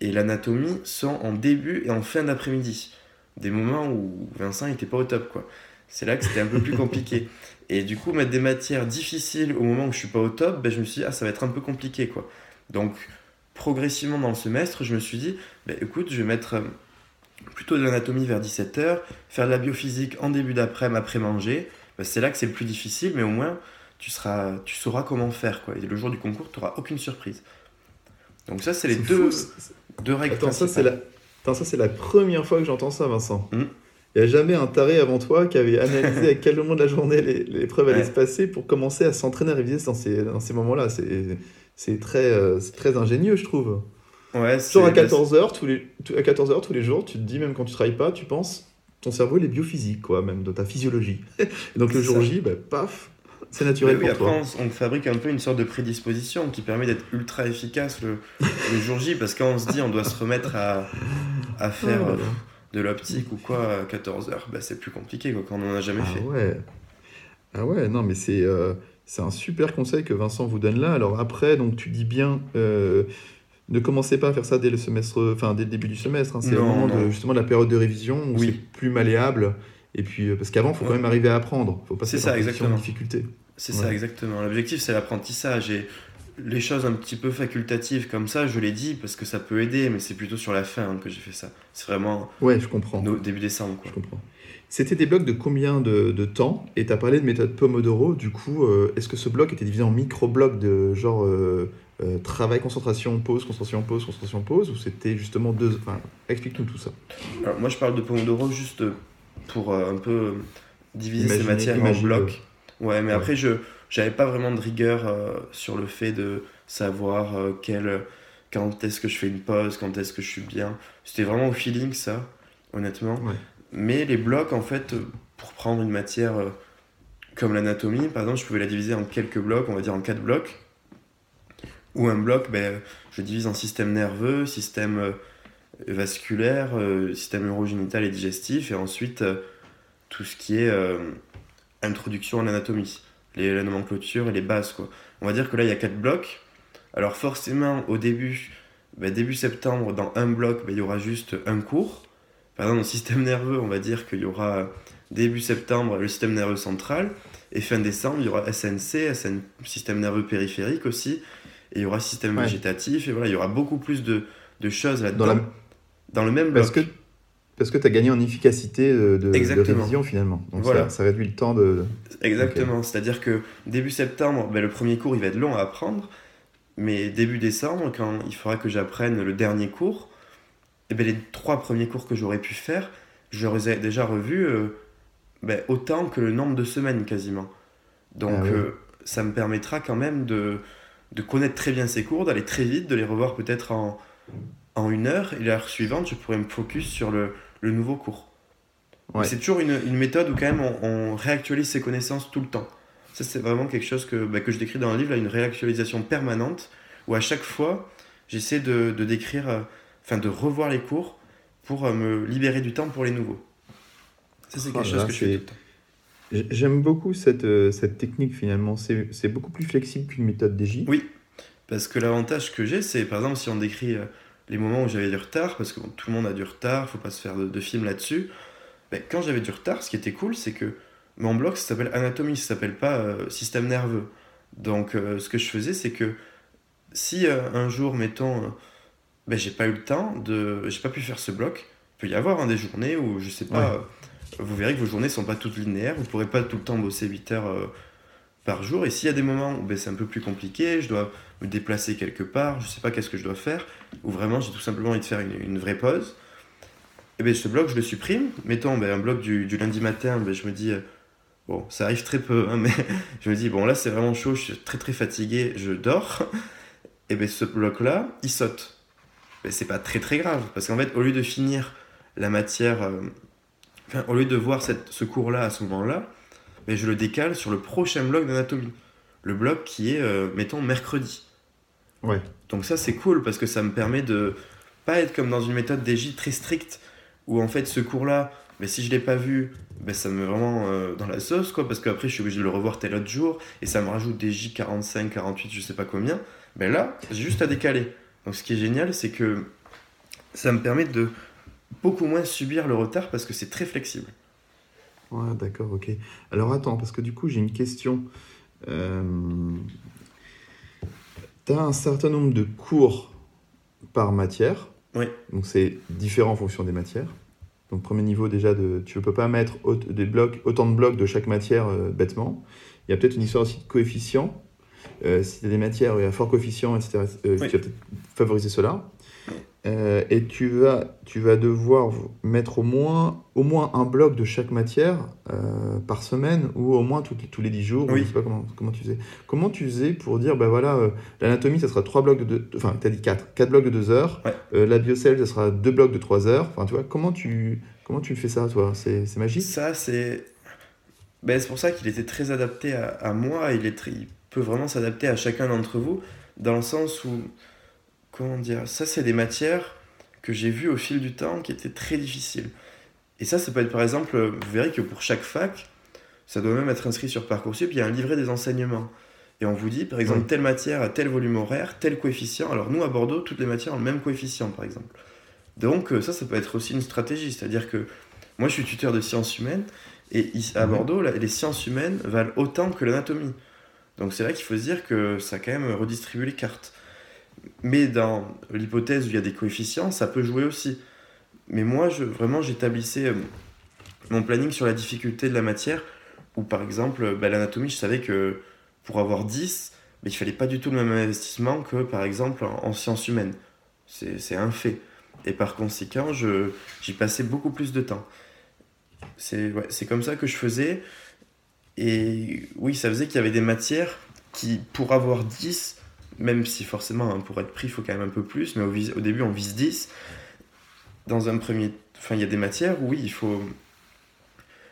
et l'anatomie sont en début et en fin d'après-midi. des moments où Vincent n'était pas au top, quoi. C'est là que c'était un peu plus compliqué. Et du coup, mettre des matières difficiles au moment où je suis pas au top, ben, je me suis dit, ah, ça va être un peu compliqué, quoi. Donc, progressivement dans le semestre, je me suis dit, ben, écoute, je vais mettre euh, plutôt de l'anatomie vers 17h, faire de la biophysique en début d'après-midi, après manger. Ben, c'est là que c'est le plus difficile, mais au moins, tu, seras, tu sauras comment faire, quoi. Et le jour du concours, tu n'auras aucune surprise. Donc ça, c'est les deux, deux règles Attends, ça, c'est la... ça, c'est la première fois que j'entends ça, Vincent. Hmm. Il n'y a jamais un taré avant toi qui avait analysé à quel moment de la journée l'épreuve allait se passer pour commencer à s'entraîner à réviser dans ces, dans ces moments-là. C'est très, euh, très ingénieux, je trouve. Ouais, Genre à 14h tous, les, à 14 tous les jours, tu te dis, même quand tu travailles pas, tu penses, ton cerveau il est biophysique, quoi, même de ta physiologie. Et donc le jour J, bah, paf, c'est naturel pour après, On, fabrique un peu une sorte de prédisposition qui permet d'être ultra efficace le, le jour J, parce qu'on se dit on doit se remettre à, à faire euh, de l'optique ou quoi à 14h, bah, c'est plus compliqué quoi, quand on n'en a jamais ah fait. Ouais. Ah ouais, non mais c'est euh, c'est un super conseil que Vincent vous donne là. Alors après, donc tu dis bien... Euh, ne commencez pas à faire ça dès le semestre, enfin dès le début du semestre. Hein. C'est vraiment de, justement la période de révision où oui. c'est plus malléable. Et puis parce qu'avant, il faut quand même arriver à apprendre. Faut pas c'est ça exactement. difficulté. C'est ça, exactement. L'objectif, c'est l'apprentissage. Et les choses un petit peu facultatives comme ça, je l'ai dit parce que ça peut aider, mais c'est plutôt sur la fin hein, que j'ai fait ça. C'est vraiment. Ouais, je comprends. début décembre. Quoi. Je comprends. C'était des blocs de combien de, de temps Et tu as parlé de méthode Pomodoro. Du coup, euh, est-ce que ce bloc était divisé en micro-blocs de genre euh, euh, travail, concentration, pause, concentration, pause, concentration, pause Ou c'était justement deux. Enfin, explique-nous tout ça. Alors, moi, je parle de Pomodoro juste pour un peu diviser ces matières en blocs. Ouais, mais après, je n'avais pas vraiment de rigueur sur le fait de savoir quel, quand est-ce que je fais une pause, quand est-ce que je suis bien. C'était vraiment au feeling, ça, honnêtement. Mais les blocs, en fait, pour prendre une matière euh, comme l'anatomie, par exemple, je pouvais la diviser en quelques blocs, on va dire en quatre blocs. Ou un bloc, ben, je divise en système nerveux, système vasculaire, système urogénital et digestif, et ensuite tout ce qui est introduction à l'anatomie, la nomenclature et les bases. Quoi. On va dire que là, il y a quatre blocs. Alors forcément, au début, bah, début septembre, dans un bloc, bah, il y aura juste un cours. Par exemple, dans le système nerveux, on va dire qu'il y aura début septembre le système nerveux central, et fin décembre, il y aura SNC, SN, système nerveux périphérique aussi, et il y aura système végétatif, et voilà, il y aura beaucoup plus de, de choses là-dedans. Dans, dans, le même bloc. Parce que parce que tu as gagné en efficacité de, de, révision finalement. Donc voilà. ça, réduit le temps de. Exactement. C'est-à-dire que début septembre, ben, le premier cours il va être long à apprendre. Mais début décembre, quand il faudra que j'apprenne le dernier cours, et eh ben, les trois premiers cours que j'aurais pu faire, j'aurais déjà revu euh, ben, autant que le nombre de semaines quasiment. Donc ah euh, ça me permettra quand même de, de connaître très bien ces cours, d'aller très vite, de les revoir peut-être en, en une heure. Et l'heure suivante, je pourrais me focus sur le, le nouveau cours. C'est toujours une, une, méthode où quand même on, réactualise ses connaissances tout le temps. Ça c'est vraiment quelque chose que, bah, que je décris dans le livre, là, une réactualisation permanente, où à chaque fois j'essaie de, de, décrire, euh, enfin de revoir les cours pour euh, me libérer du temps pour les nouveaux. Ça c'est quelque chose que je fais tout le temps. J'aime beaucoup cette, euh, cette technique finalement, c'est beaucoup plus flexible qu'une méthode DJ. Oui, parce que l'avantage que j'ai, c'est par exemple si on décrit les moments où j'avais du retard, parce que tout le monde a du retard, faut pas se faire de, film là-dessus. Mais quand j'avais du retard, ce qui était cool, c'est que mon bloc, ça s'appelle anatomie, ça s'appelle pas euh, système nerveux. Donc, euh, ce que je faisais, c'est que si euh, un jour, mettons, ben, j'ai pas eu le temps, de, j'ai pas pu faire ce bloc, il peut y avoir hein, des journées où, je sais pas, vous verrez que vos journées sont pas toutes linéaires, vous pourrez pas tout le temps bosser 8 heures par jour. Et s'il y a des moments où ben, c'est un peu plus compliqué, je dois me déplacer quelque part, je sais pas qu'est-ce que je dois faire, ou vraiment j'ai tout simplement envie de faire une, vraie pause, et bien ce bloc je le supprime. Mettons ben, un bloc du, lundi matin, ben, je me dis, euh, bon ça arrive très peu, hein, mais je me dis, bon là c'est vraiment chaud, je suis très très fatigué, je dors, et bien ce bloc là, il saute. Ben, c'est pas très très grave, parce qu'en fait au lieu de finir la matière, euh, enfin, au lieu de voir cette, ce cours là à ce moment là, mais je le décale sur le prochain bloc d'anatomie. Le bloc qui est, euh, mettons, mercredi. Ouais. Donc ça, c'est cool parce que ça me permet de pas être comme dans une méthode DJ très stricte où en fait ce cours-là, mais si je l'ai pas vu, ben ça me met vraiment euh, dans la sauce quoi parce qu'après je suis obligé de le revoir tel autre jour et ça me rajoute des J45, 48, je sais pas combien. Ben là, j'ai juste à décaler. Donc ce qui est génial, c'est que ça me permet de beaucoup moins subir le retard parce que c'est très flexible. Ouais, d'accord, ok. Alors attends, parce que du coup, j'ai une question. Euh... Tu as un certain nombre de cours par matière. Oui. Donc c'est différent en fonction des matières. Donc premier niveau déjà, de, tu ne peux pas mettre des blocs, autant de blocs de chaque matière euh, bêtement. Il y a peut-être une histoire aussi de coefficients. Euh, si tu as des matières à fort coefficient, etc., euh, tu vas peut-être favoriser cela. Euh, et tu vas, tu vas devoir mettre au moins, au moins un bloc de chaque matière par semaine ou au moins tous les 10 jours. Oui. Je sais pas comment, comment tu faisais. Comment tu faisais pour dire, ben voilà, l'anatomie, ça sera 3 blocs de 2, enfin, tu as dit 4, 4 blocs de 2 heures. Ouais. la biocelle, ça sera 2 blocs de 3 heures. Enfin, tu vois, comment tu, comment tu fais ça, toi? C'est magique? Ça, c'est. Ben, c'est pour ça qu'il était très adapté à, à moi. Il, est très, il peut vraiment s'adapter à chacun d'entre vous, dans le sens où comment dire, ça c'est des matières que j'ai vues au fil du temps qui étaient très difficiles. Et ça, ça peut être par exemple, vous verrez que pour chaque fac, ça doit même être inscrit sur Parcoursup, il y a un livret des enseignements. Et on vous dit, par exemple, telle matière a tel volume horaire, tel coefficient. Alors nous, à Bordeaux, toutes les matières ont le même coefficient, par exemple. Donc ça, ça peut être aussi une stratégie. C'est-à-dire que moi, je suis tuteur de sciences humaines, et à Bordeaux, les sciences humaines valent autant que l'anatomie. Donc c'est vrai qu'il faut se dire que ça a quand même redistribué les cartes. Mais dans l'hypothèse où il y a des coefficients, ça peut jouer aussi. Mais moi, je, vraiment, j'établissais euh, mon planning sur la difficulté de la matière, où par exemple, bah, l'anatomie, je savais que pour avoir 10, mais il fallait pas du tout le même investissement que par exemple en, sciences humaines. C'est un fait. Et par conséquent, j'y passais beaucoup plus de temps. C'est ouais, comme ça que je faisais. Et oui, ça faisait qu'il y avait des matières qui, pour avoir 10, même si forcément hein, pour être pris il faut quand même un peu plus, mais au, au, début on vise 10. Dans un premier. Enfin, il y a des matières où oui, il faut.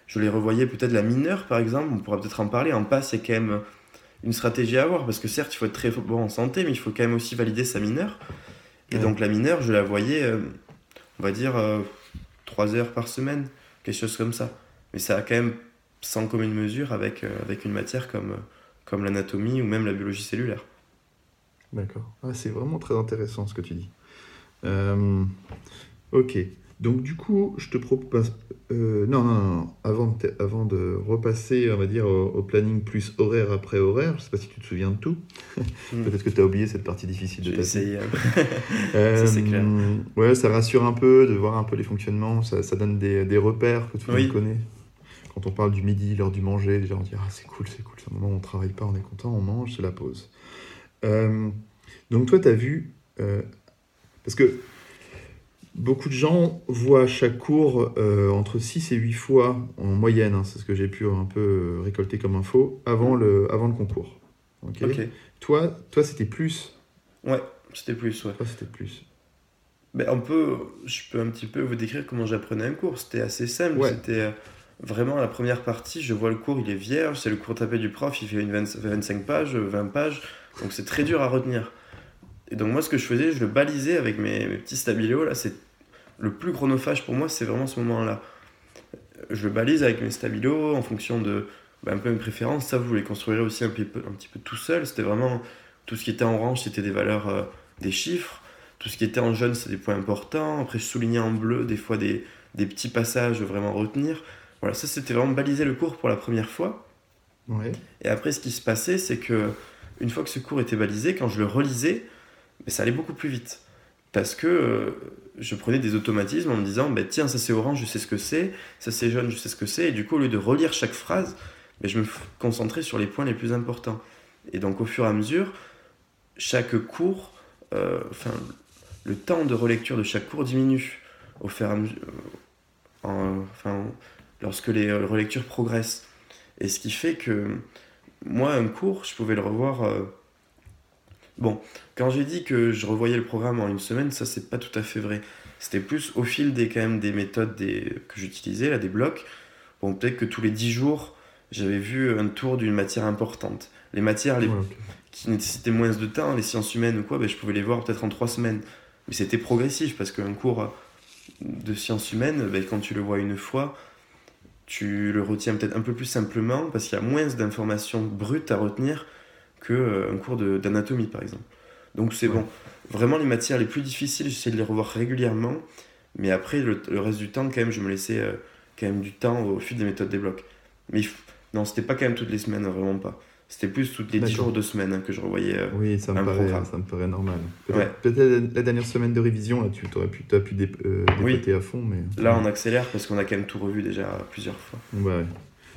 Je les revoyais peut-être la mineure par exemple, on pourra peut-être en parler. En passe, c'est quand même une stratégie à avoir parce que certes, il faut être très bon en santé, mais il faut quand même aussi valider sa mineure. Et ouais. donc la mineure, je la voyais, euh, on va dire, euh, 3 heures par semaine, quelque chose comme ça. Mais ça a quand même sans commune mesure avec, euh, avec une matière comme, comme l'anatomie ou même la biologie cellulaire. D'accord. Ah, c'est vraiment très intéressant ce que tu dis. Euh, ok. Donc du coup, je te propose... Euh, non, non, non, Avant, de, avant de repasser, on va dire, au, au, planning plus horaire après horaire, je ne sais pas si tu te souviens de tout. Mm. Peut-être que tu as oublié cette partie difficile de ta essayé. euh, ça, c'est clair. Ouais, ça rassure un peu de voir un peu les fonctionnements, ça, ça donne des, des, repères que tout le oui. monde connaît. Quand on parle du midi, l'heure du manger, les gens disent Ah, c'est cool, c'est cool, c'est un moment où on ne travaille pas, on est content, on mange, c'est la pause. Euh, donc toi, tu as vu, euh, parce que beaucoup de gens voient chaque cours euh, entre 6 et 8 fois en moyenne, hein, c'est ce que j'ai pu un peu récolter comme info, avant le, avant le concours. Okay ok. Toi, toi c'était plus? Ouais, c'était plus, ouais. Toi, c'était plus. Ben, on peut, je peux un petit peu vous décrire comment j'apprenais un cours. C'était assez simple. Ouais. C'était vraiment la première partie, je vois le cours, il est vierge, c'est le cours tapé du prof, il fait une 20, 25 pages, 20 pages, donc c'est très dur à retenir. Et donc moi ce que je faisais, je le balisais avec mes, petits stabilos, là, c'est le plus chronophage pour moi, c'est vraiment ce moment-là. Je le balise avec mes stabilos en fonction de bah, un peu mes préférences, ça vous les construirez aussi un petit peu, un petit peu tout seul, c'était vraiment tout ce qui était en orange, c'était des valeurs, euh, des chiffres, tout ce qui était en jaune, c'était des points importants, après je soulignais en bleu des fois des, des petits passages vraiment retenir. Voilà, ça c'était vraiment baliser le cours pour la première fois. Ouais. Et après, ce qui se passait, c'est que une fois que ce cours était balisé, quand je le relisais, mais ça allait beaucoup plus vite. Parce que euh, je prenais des automatismes en me disant, bah, tiens, ça c'est orange, je sais ce que c'est, ça c'est jaune, je sais ce que c'est. Et du coup, au lieu de relire chaque phrase, bah, je me concentrais sur les points les plus importants. Et donc, au fur et à mesure, chaque cours, euh, enfin, le temps de relecture de chaque cours diminue au fur et à mesure. En, enfin, lorsque les relectures progressent. Et ce qui fait que moi, un cours, je pouvais le revoir. Euh... Bon, quand j'ai dit que je revoyais le programme en une semaine, ça c'est pas tout à fait vrai. C'était plus au fil des, quand même, des méthodes des... que j'utilisais, là, des blocs. Bon, peut-être que tous les 10 jours, j'avais vu un tour d'une matière importante. Les matières les... Ouais, okay. qui nécessitaient moins de temps, les sciences humaines ou quoi, ben, je pouvais les voir peut-être en 3 semaines. Mais c'était progressif parce qu'un cours de sciences humaines, ben, quand tu le vois une fois, tu le retiens peut-être un peu plus simplement parce qu'il y a moins d'informations brutes à retenir qu'un euh, cours d'anatomie par exemple. Donc c'est ouais. bon. Vraiment les matières les plus difficiles, j'essaie de les revoir régulièrement Mais après, le, reste du temps, quand même, je me laissais quand même du temps au fil des méthodes des blocs. Mais non, c'était pas quand même toutes les semaines, vraiment pas. C'était plus toutes les 10 jours de semaine hein, que je revoyais. Euh, oui, ça me, paraît, ça me paraît normal. Peut-être la dernière semaine de révision, là, tu aurais pu, as pu dé, euh, à fond. mais Là, on accélère parce qu'on a quand même tout revu déjà plusieurs fois. Ouais.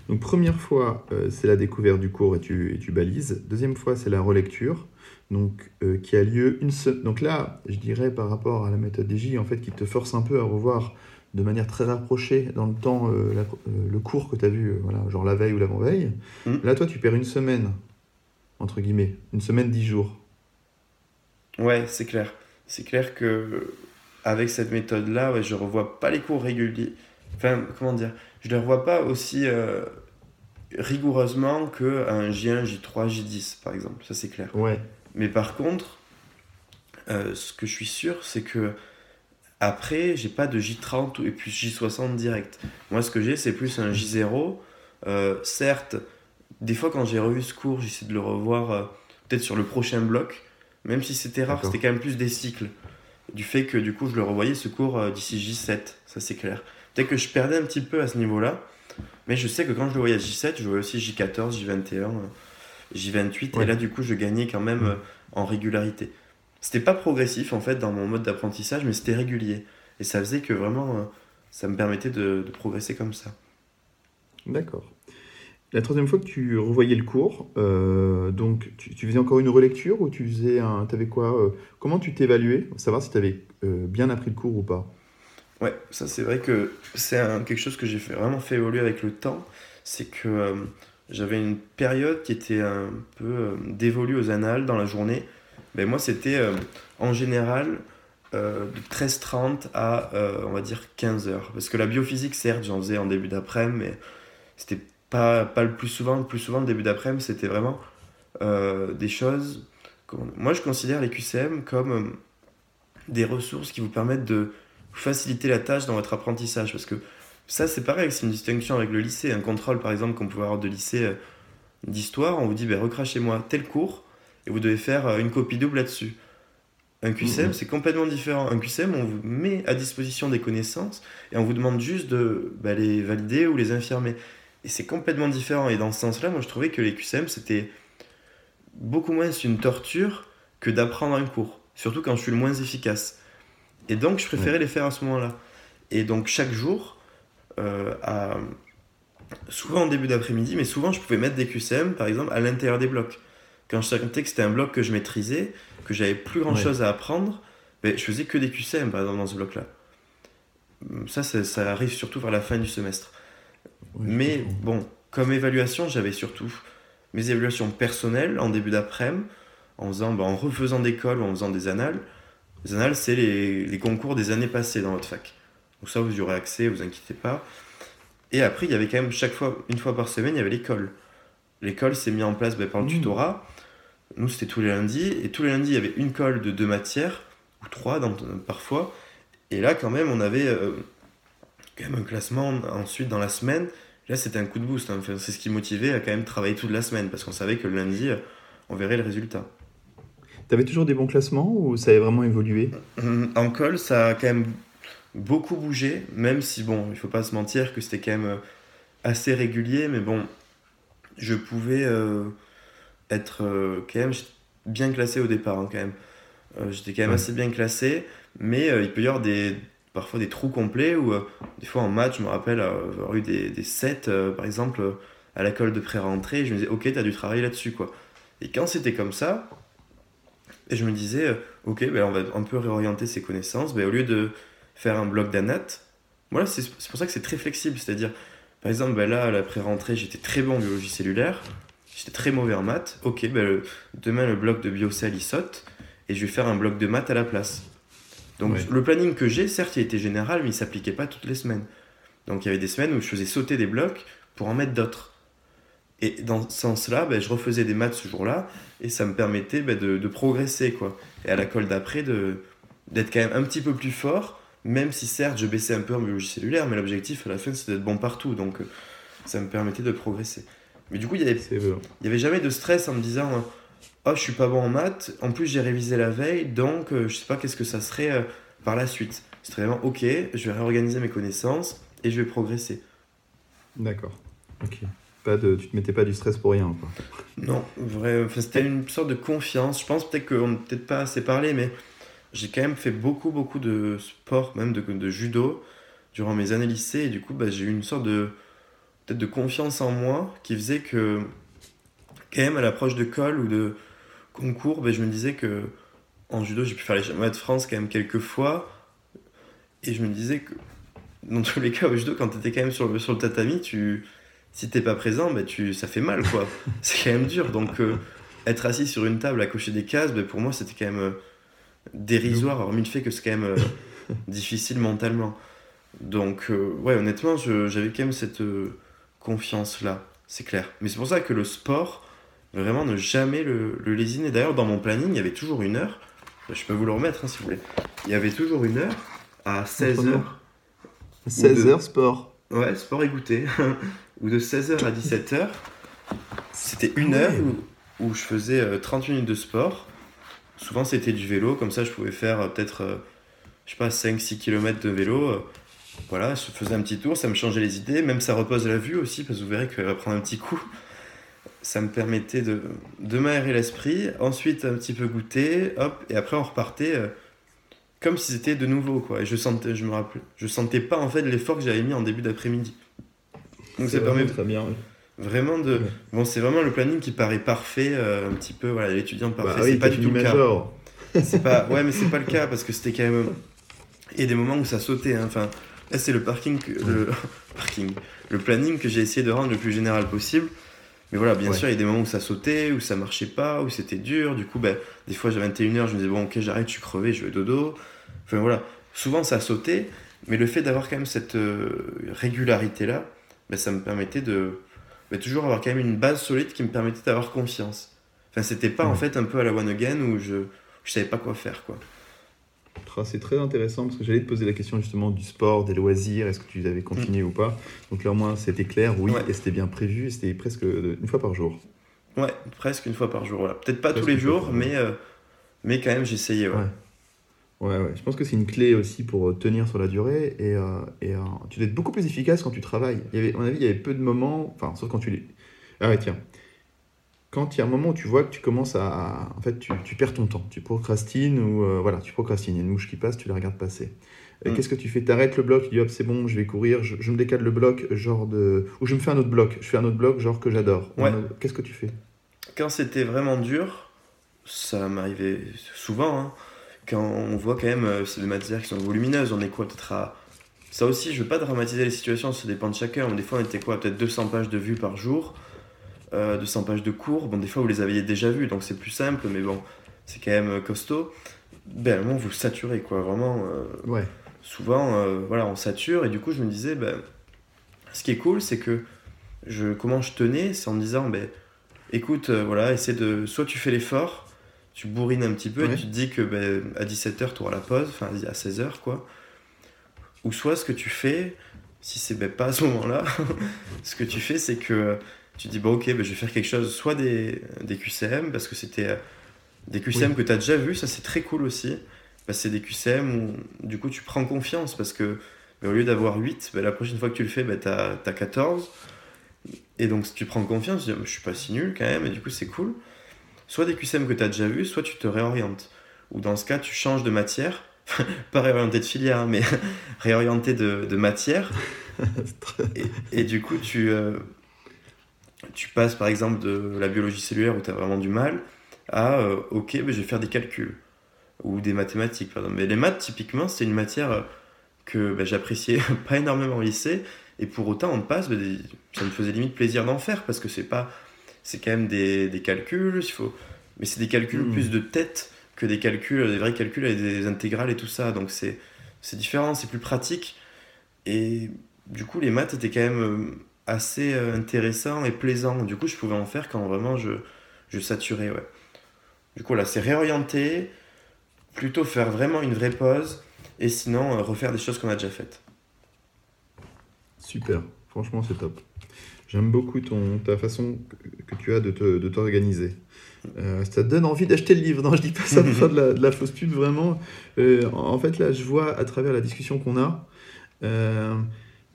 Donc, première fois, euh, c'est la découverte du cours et tu, et tu balises. Deuxième fois, c'est la relecture. Donc, qui a lieu une semaine. Donc là, je dirais par rapport à la méthode DJ, en fait, qui te force un peu à revoir de manière très rapprochée dans le temps euh, euh, le cours que tu as vu, euh, voilà, genre la veille ou l'avant-veille. Mm. Là, toi, tu perds une semaine, entre guillemets, une semaine, dix jours. Ouais, c'est clair. C'est clair que avec cette méthode-là, ouais, je revois pas les cours réguliers. Enfin, comment dire? Je les revois pas aussi rigoureusement qu'un J1, J3, J10, par exemple. Ça, c'est clair. Ouais. Mais par contre, ce que je suis sûr, c'est que après, j'ai pas de J30 et puis J60 direct. Moi, ce que j'ai, c'est plus un J0. Euh, certes, des fois, quand j'ai revu ce cours, j'essaie de le revoir euh, peut-être sur le prochain bloc. Même si c'était rare, c'était quand même plus des cycles. Du fait que du coup, je le revoyais ce cours euh, d'ici J7, ça c'est clair. Peut-être que je perdais un petit peu à ce niveau-là. Mais je sais que quand je le voyais à J7, je voyais aussi J14, J21, J28. Et là, du coup, je gagnais quand même en régularité. C'était pas progressif en fait dans mon mode d'apprentissage, mais c'était régulier. Et ça faisait que vraiment, euh, ça me permettait de, progresser comme ça. D'accord. La troisième fois que tu revoyais le cours, euh, donc tu, faisais encore une relecture ou tu faisais un. T'avais quoi euh, Comment tu t'évaluais? Savoir si tu avais bien appris le cours ou pas Ouais, ça c'est vrai que c'est quelque chose que j'ai fait, vraiment fait évoluer avec le temps. C'est que j'avais une période qui était un peu dévolue aux annales dans la journée ben moi, c'était euh, en général euh, de 13h30 à, euh, on va dire, 15h. Parce que la biophysique, certes, j'en faisais en début d'après-midi, mais c'était pas, pas le plus souvent. Le plus souvent, le début d'après-midi, c'était vraiment des choses. Moi, je considère les QCM comme des ressources qui vous permettent de faciliter la tâche dans votre apprentissage. Parce que ça, c'est pareil, c'est une distinction avec le lycée. Un contrôle, par exemple, qu'on pouvait avoir de lycée d'histoire, on vous dit, ben, recrachez-moi tel cours et vous devez faire euh, une copie double là-dessus. Un QCM, c'est complètement différent. Un QCM, on vous met à disposition des connaissances et on vous demande juste de bah, les valider ou les infirmer. Et c'est complètement différent. Et dans ce sens-là, moi, je trouvais que les QCM, c'était beaucoup moins une torture que d'apprendre un cours. Surtout quand je suis le moins efficace. Et donc, je préférais les faire à ce moment-là. Et donc, chaque jour, euh, à... souvent en début d'après-midi, mais souvent, je pouvais mettre des QCM, par exemple, à l'intérieur des blocs quand je sentais que c'était un bloc que je maîtrisais, que j'avais plus grand chose à apprendre, ben, je faisais que des QCM par exemple dans ce bloc-là. Ça, ça, arrive surtout vers la fin du semestre. Mais bon, comme évaluation, j'avais surtout mes évaluations personnelles en début d'après-midi, en, faisant, ben, en refaisant des cols ou en faisant des annales. Les annales, c'est les, les, concours des années passées dans votre fac. Donc ça, vous y aurez accès, vous inquiétez pas. Et après, il y avait quand même chaque fois, une fois par semaine, il y avait l'école. L'école s'est mise en place ben, par le mmh. tutorat. Nous, c'était tous les lundis. Et tous les lundis, il y avait une colle de deux matières, ou trois parfois. Et là, quand même, on avait euh, quand même un classement ensuite dans la semaine. Là, c'était un coup de boost. Hein. c'est ce qui motivait à quand même travailler toute la semaine, parce qu'on savait que le lundi, euh, on verrait le résultat. Tu avais toujours des bons classements ou ça avait vraiment évolué? En colle, ça a quand même beaucoup bougé, même si, bon, il faut pas se mentir que c'était quand même euh, assez régulier, mais bon, je pouvais être euh, quand même bien classé au départ, hein, quand même. Euh, j'étais quand même assez bien classé, mais euh, il peut y avoir des, parfois des trous complets où, des fois en maths, je me rappelle avoir eu des, des 7, par exemple, à l'école de pré-rentrée, je me disais, ok, t'as dû travailler là-dessus, quoi. Et quand c'était comme ça, et je me disais, ok, ben on va un peu réorienter ses connaissances, ben au lieu de faire un bloc d'anat, voilà, c'est pour ça que c'est très flexible, c'est-à-dire, par exemple, ben là, à la pré-rentrée, j'étais très bon en biologie cellulaire, J'étais très mauvais en maths. Ok, ben demain le bloc de biocell il saute et je vais faire un bloc de maths à la place. Donc le planning que j'ai, certes, il était général, mais il s'appliquait pas toutes les semaines. Donc il y avait des semaines où je faisais sauter des blocs pour en mettre d'autres. Et dans ce sens-là, ben, je refaisais des maths ce jour-là et ça me permettait ben, de, de, progresser. quoi. Et à la colle d'après, d'être quand même un petit peu plus fort, même si certes je baissais un peu en biologie cellulaire, mais l'objectif à la fin c'était d'être bon partout. Donc ça me permettait de progresser. Mais du coup, il n'y avait, y avait jamais de stress en me disant Oh, je suis pas bon en maths. En plus, j'ai révisé la veille, donc euh, je sais pas qu'est-ce que ça serait euh, par la suite. C'était vraiment ok, je vais réorganiser mes connaissances et je vais progresser. D'accord. Ok. Pas de, tu te mettais pas du stress pour rien, quoi. Non, vrai, enfin, c'était une sorte de confiance. Je pense peut-être qu'on n'a peut-être pas assez parlé, mais j'ai quand même fait beaucoup, beaucoup de sport, même de, de judo, durant mes années lycée. Et du coup, bah, j'ai eu une sorte de, peut-être de confiance en moi qui faisait que, quand même, à l'approche de col ou de concours, bah, je me disais que en judo, j'ai pu faire les championnats de France quand même quelques fois. Et je me disais que, dans tous les cas, au judo, quand tu étais quand même sur le, sur le tatami, tu, si t'es pas présent, bah, tu, ça fait mal, quoi. c'est quand même dur. Donc, euh, être assis sur une table à cocher des cases, bah, pour moi, c'était quand même euh, dérisoire, hormis le fait que c'est quand même euh, difficile mentalement. Donc, ouais, honnêtement, j'avais quand même cette confiance-là, c'est clair. Mais c'est pour ça que le sport, vraiment, ne jamais le, le lésiner. D'ailleurs, dans mon planning, il y avait toujours une heure. Je peux vous le remettre, hein, si vous voulez. Il y avait toujours une heure à 16h. 16h sport. Ouais, sport et goûter. ou de 16h à 17h. C'était une heure où, je faisais 30 euh, minutes de sport. Souvent, c'était du vélo. Comme ça, je pouvais faire euh, peut-être, euh, je sais pas, 5-6 km de vélo. Voilà, je faisais un petit tour, ça me changeait les idées. Même ça repose la vue aussi, parce que vous verrez que va prendre un petit coup. Ça me permettait de, de m'aérer l'esprit. Ensuite, un petit peu goûter, hop, et après, on repartait comme si c'était de nouveau, quoi. Et je sentais, je me rappelle, je sentais pas en fait l'effort que j'avais mis en début d'après-midi. Donc ça permet très bien, vraiment de. Bon, c'est vraiment le planning qui paraît parfait, euh, un petit peu, voilà, l'étudiant parfait. Bah c'est pas du tout le cas. C'est pas, ouais, mais c'est pas le cas parce que c'était quand même. Il y a des moments où ça sautait. Hein. Enfin, là, c'est le parking, le parking, le planning que j'ai essayé de rendre le plus général possible. Mais voilà, bien sûr, il y a des moments où ça sautait, où ça marchait pas, où c'était dur. Du coup, ben, des fois, j'avais 21h, je me disais, bon, ok, j'arrête, je suis crevé, je vais dodo. Enfin voilà, souvent ça sautait, mais le fait d'avoir quand même cette euh, régularité-là, ben, ça me permettait de ben, toujours avoir quand même une base solide qui me permettait d'avoir confiance. Enfin, c'était pas en fait un peu à la one again où je, je savais pas quoi faire, quoi. C'est très intéressant parce que j'allais te poser la question justement du sport, des loisirs, est-ce que tu avais continué mm. ou pas? Donc là au moins c'était clair, oui, et c'était bien prévu, c'était presque une fois par jour. Ouais, presque une fois par jour, voilà. Peut-être pas tous les jours, mais, euh, mais quand même j'essayais, ouais. ouais. Ouais, Je pense que c'est une clé aussi pour tenir sur la durée et, euh, et euh, tu dois être beaucoup plus efficace quand tu travailles. Il y avait, à mon avis, il y avait peu de moments, enfin, sauf quand tu les. Ah ouais, tiens, quand il y a un moment où tu vois que tu commences à. En fait, tu, tu perds ton temps. Tu procrastines ou. Euh, voilà, tu procrastines. Il y a une mouche qui passe, tu la regardes passer. Mm. Qu'est-ce que tu fais? Tu arrêtes le bloc, tu dis hop, c'est bon, je vais courir, je, me décale le bloc, genre de. Ou je me fais un autre bloc. Je fais un autre bloc, genre que j'adore. Ouais. Qu'est-ce que tu fais? Quand c'était vraiment dur, ça m'arrivait souvent. Hein, quand on voit quand même, euh, c'est des matières qui sont volumineuses, on est quoi peut-être à. Ça aussi, je veux pas dramatiser les situations, ça dépend de chacun. Des fois, on était quoi Peut-être 200 pages de vues par jour euh, de 100 pages de cours. Bon, des fois, vous les aviez déjà vus, donc c'est plus simple, mais bon, c'est quand même costaud. Ben, moment, vous saturez, quoi, vraiment. Euh, ouais. Souvent, euh, voilà, on sature, et du coup, je me disais, ben, ce qui est cool, c'est que je, comment je tenais, c'est en me disant, ben, écoute, voilà, essaie de. Soit tu fais l'effort, tu bourrines un petit peu, et tu te dis que ben, à 17h, tu auras la pause, enfin, à 16h, quoi. Ou soit ce que tu fais, si c'est ben, pas à ce moment-là, ce que tu fais, c'est que tu dis, bon, ok, bah, je vais faire quelque chose, soit des, des QCM, parce que c'était euh, des QCM que tu as déjà vu, ça c'est très cool aussi. Bah, c'est des QCM où du coup tu prends confiance, parce que bah, au lieu d'avoir 8, la prochaine fois que tu le fais, tu as, 14. Et donc si tu prends confiance, tu dis, je suis pas si nul quand même, et du coup c'est cool. Soit des QCM que tu as déjà vu, soit tu te réorientes. Ou dans ce cas, tu changes de matière. pas réorienter de filière, hein, mais réorienter de, de matière. et, et, du coup, tu, euh, tu passes par exemple de la biologie cellulaire où tu as vraiment du mal à euh, ok, mais je vais faire des calculs ou des mathématiques par exemple. Mais les maths, typiquement, c'est une matière que bah, j'appréciais pas énormément au lycée et pour autant, on passe, bah, ça me faisait limite plaisir d'en faire parce que c'est pas, c'est quand même des, des calculs, il faut, mais c'est des calculs hmm. plus de tête que des calculs, des vrais calculs avec des intégrales et tout ça. Donc c'est, c'est différent, c'est plus pratique. Et du coup, les maths étaient quand même euh, assez euh, intéressant et plaisant. Du coup, je pouvais en faire quand vraiment je, je saturais. Ouais. Du coup, là, c'est réorienter, plutôt faire vraiment une vraie pause et sinon euh, refaire des choses qu'on a déjà faites. Super, franchement, c'est top. J'aime beaucoup ton, ta façon que, tu as de t'organiser. Euh, ça te donne envie d'acheter le livre. Non, je dis pas ça pour faire de la, fausse pub, vraiment. Euh, en fait, là, je vois à travers la discussion qu'on a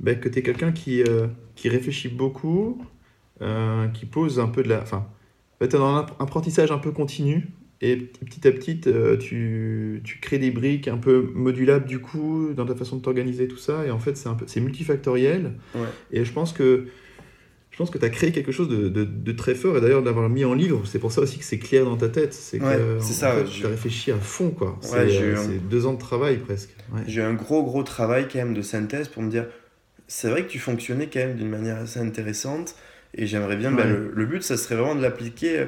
euh, ben, que tu es quelqu'un qui, qui réfléchit beaucoup, qui pose un peu de la. Enfin, tu es dans un apprentissage un peu continu. Et petit à petit, tu, tu, crées des briques un peu modulables du coup dans ta façon de t'organiser, tout ça. Et en fait, c'est un peu, c'est multifactoriel. Et je pense que je pense que tu as créé quelque chose de, de, très fort, et d'ailleurs d'avoir mis en livre, c'est pour ça aussi que c'est clair dans ta tête. C'est que ça, tu as réfléchi à fond, quoi. Euh, c'est deux ans de travail presque. J'ai eu un gros, gros travail quand même de synthèse pour me dire, c'est vrai que tu fonctionnais quand même d'une manière assez intéressante, et j'aimerais bien, bah, le, but, ça serait vraiment de l'appliquer,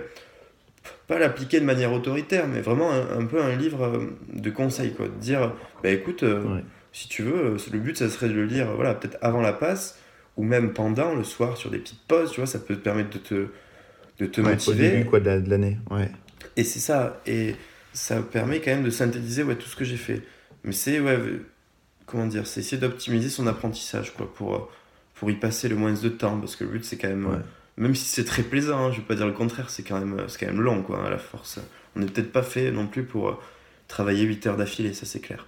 pas l'appliquer de manière autoritaire, mais vraiment un, peu un livre euh, de conseils, quoi. De dire, bah écoute, euh, si tu veux, le but, ça serait de le lire, voilà, peut-être avant la passe, ou même pendant le soir sur des petites pauses, tu vois, ça peut te permettre de te, de te motiver. Au début quoi, de l'année, ouais. Et c'est ça, et ça permet quand même de synthétiser ouais, tout ce que j'ai fait. Mais c'est, ouais, comment dire, c'est essayer d'optimiser son apprentissage, quoi, pour, pour y passer le moins de temps, parce que le but, c'est quand même, même si c'est très plaisant, hein, je vais pas dire le contraire, c'est quand même, c'est quand même long, quoi, à la force. On n'est peut-être pas fait non plus pour travailler 8 heures d'affilée, ça c'est clair.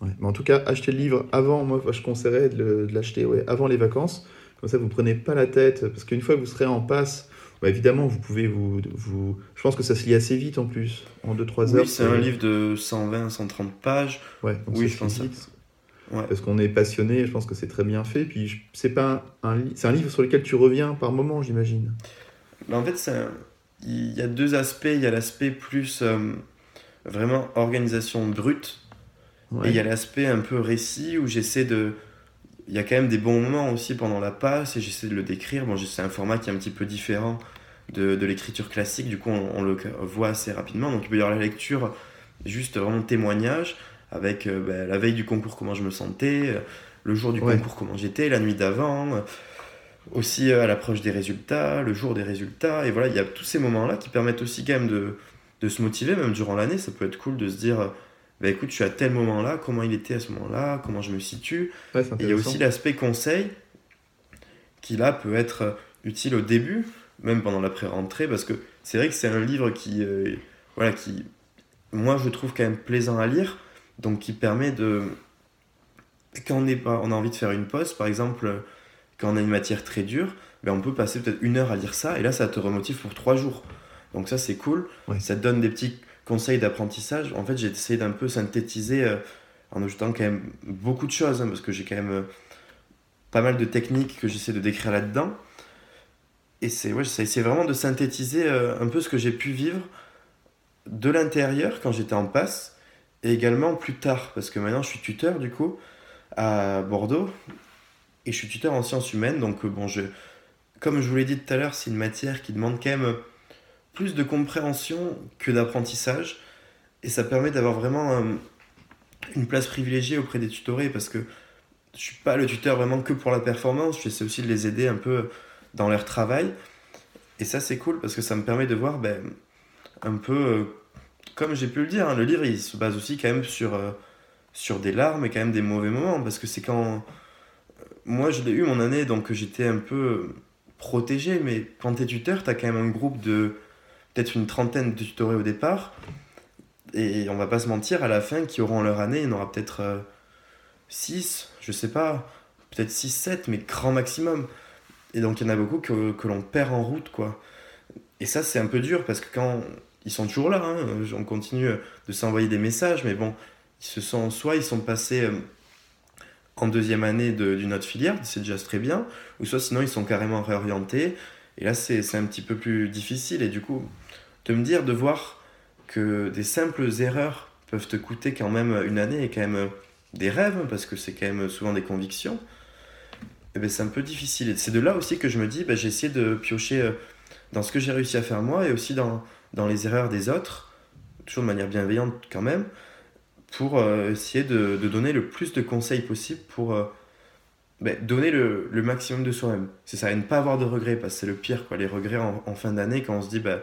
Mais en tout cas, acheter le livre avant, moi je conseillerais de l'acheter ouais, avant les vacances. Comme ça, vous ne prenez pas la tête, parce qu'une fois que vous serez en passe, bah, évidemment, vous pouvez vous, vous... Je pense que ça se lit assez vite en plus, en 2-3 heures. Oui, c'est un livre de 120-130 pages. Ouais, oui, je pense vite. Ouais. Parce qu'on est passionné, je pense que c'est très bien fait. Puis c'est pas un, c'est un livre sur lequel tu reviens par moment, j'imagine. en fait, il y a deux aspects. Il y a l'aspect plus euh, vraiment organisation brute et il y a l'aspect un peu récit où j'essaie de. Il y a quand même des bons moments aussi pendant la passe et j'essaie de le décrire. Bon, c'est un format qui est un petit peu différent de, de l'écriture classique, du coup on, le voit assez rapidement. Donc il peut y avoir la lecture, juste vraiment témoignage, avec euh, bah, la veille du concours comment je me sentais, euh, le jour du concours comment j'étais, la nuit d'avant, euh, aussi à l'approche des résultats, le jour des résultats. Et voilà, il y a tous ces moments-là qui permettent aussi quand même de, de se motiver, même durant l'année. Ça peut être cool de se dire bah écoute, je suis à tel moment-là, comment il était à ce moment-là, comment je me situe. et il y a aussi l'aspect conseil qui là peut être utile au début, même pendant la pré-rentrée, parce que c'est vrai que c'est un livre qui, euh, voilà, qui, moi je trouve quand même plaisant à lire, donc qui permet de, quand on, est pas, on a envie de faire une pause, par exemple, quand on a une matière très dure, ben on peut passer peut-être une heure à lire ça, et là ça te remotive pour trois jours. Donc ça c'est cool, ça te donne des petits conseils d'apprentissage, en fait, j'ai essayé d'un peu synthétiser euh, en ajoutant quand même beaucoup de choses, hein, parce que j'ai quand même euh, pas mal de techniques que j'essaie de décrire là-dedans. Et c'est ouais, j'ai essayé vraiment de synthétiser euh, un peu ce que j'ai pu vivre de l'intérieur quand j'étais en passe, et également plus tard, parce que maintenant je suis tuteur du coup à Bordeaux, et je suis tuteur en sciences humaines, donc bon, je, comme je vous l'ai dit tout à l'heure, c'est une matière qui demande quand même plus de compréhension que d'apprentissage. Et ça permet d'avoir vraiment euh, une place privilégiée auprès des tutorés parce que je suis pas le tuteur vraiment que pour la performance, j'essaie aussi de les aider un peu dans leur travail. Et ça, c'est cool parce que ça me permet de voir ben, un peu, euh, comme j'ai pu le dire, hein, le livre il se base aussi quand même sur, euh, sur des larmes et quand même des mauvais moments parce que c'est quand. Moi, je l'ai eu mon année, donc j'étais un peu protégé, mais quand tu es tuteur, tu as quand même un groupe de peut-être une trentaine de tutorés au départ. Et on va pas se mentir, à la fin, qui auront leur année, il y en aura peut-être 6, euh, je sais pas, peut-être 6, 7, mais grand maximum. Et donc il y en a beaucoup que, que l'on perd en route, quoi. Et ça, c'est un peu dur parce que quand ils sont toujours là, hein, on continue de s'envoyer des messages, mais bon, ils se sont, soit ils sont passés euh, en deuxième année d'une autre filière, c'est déjà très bien, ou soit sinon ils sont carrément réorientés. Et là, c'est un petit peu plus difficile. Et du coup, de me dire, de voir que des simples erreurs peuvent te coûter quand même une année et quand même des rêves, parce que c'est quand même souvent des convictions, eh ben, c'est un peu difficile. Et c'est de là aussi que je me dis, ben, j'ai essayé de piocher euh, dans ce que j'ai réussi à faire moi et aussi dans, dans les erreurs des autres, toujours de manière bienveillante quand même, pour euh, essayer de, de, donner le plus de conseils possible pour ben, donner le, le, maximum de soi-même. C'est ça, et ne pas avoir de regrets, parce que c'est le pire, quoi, les regrets en, en fin d'année, quand on se dit, ben,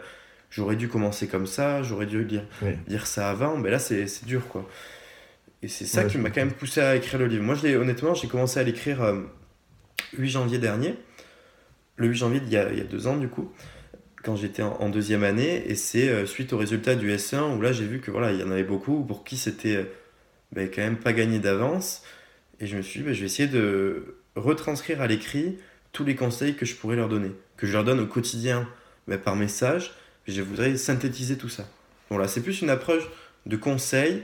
j'aurais dû commencer comme ça, j'aurais dû dire, dire ça avant, mais là c'est dur quoi. Et c'est ça qui m'a quand même poussé à écrire le livre. Moi, je honnêtement, j'ai commencé à l'écrire euh, 8 janvier dernier. le 8 janvier il y, a, il y a deux ans du coup, quand j'étais en, deuxième année, et c'est euh, suite au résultat du S1 où là j'ai vu que voilà, il y en avait beaucoup pour qui c'était euh, ben, quand même pas gagné d'avance, et je me suis dit, ben, je vais essayer de retranscrire à l'écrit tous les conseils que je pourrais leur donner, que je leur donne au quotidien ben, par message, je voudrais synthétiser tout ça. Voilà, c'est plus une approche de conseils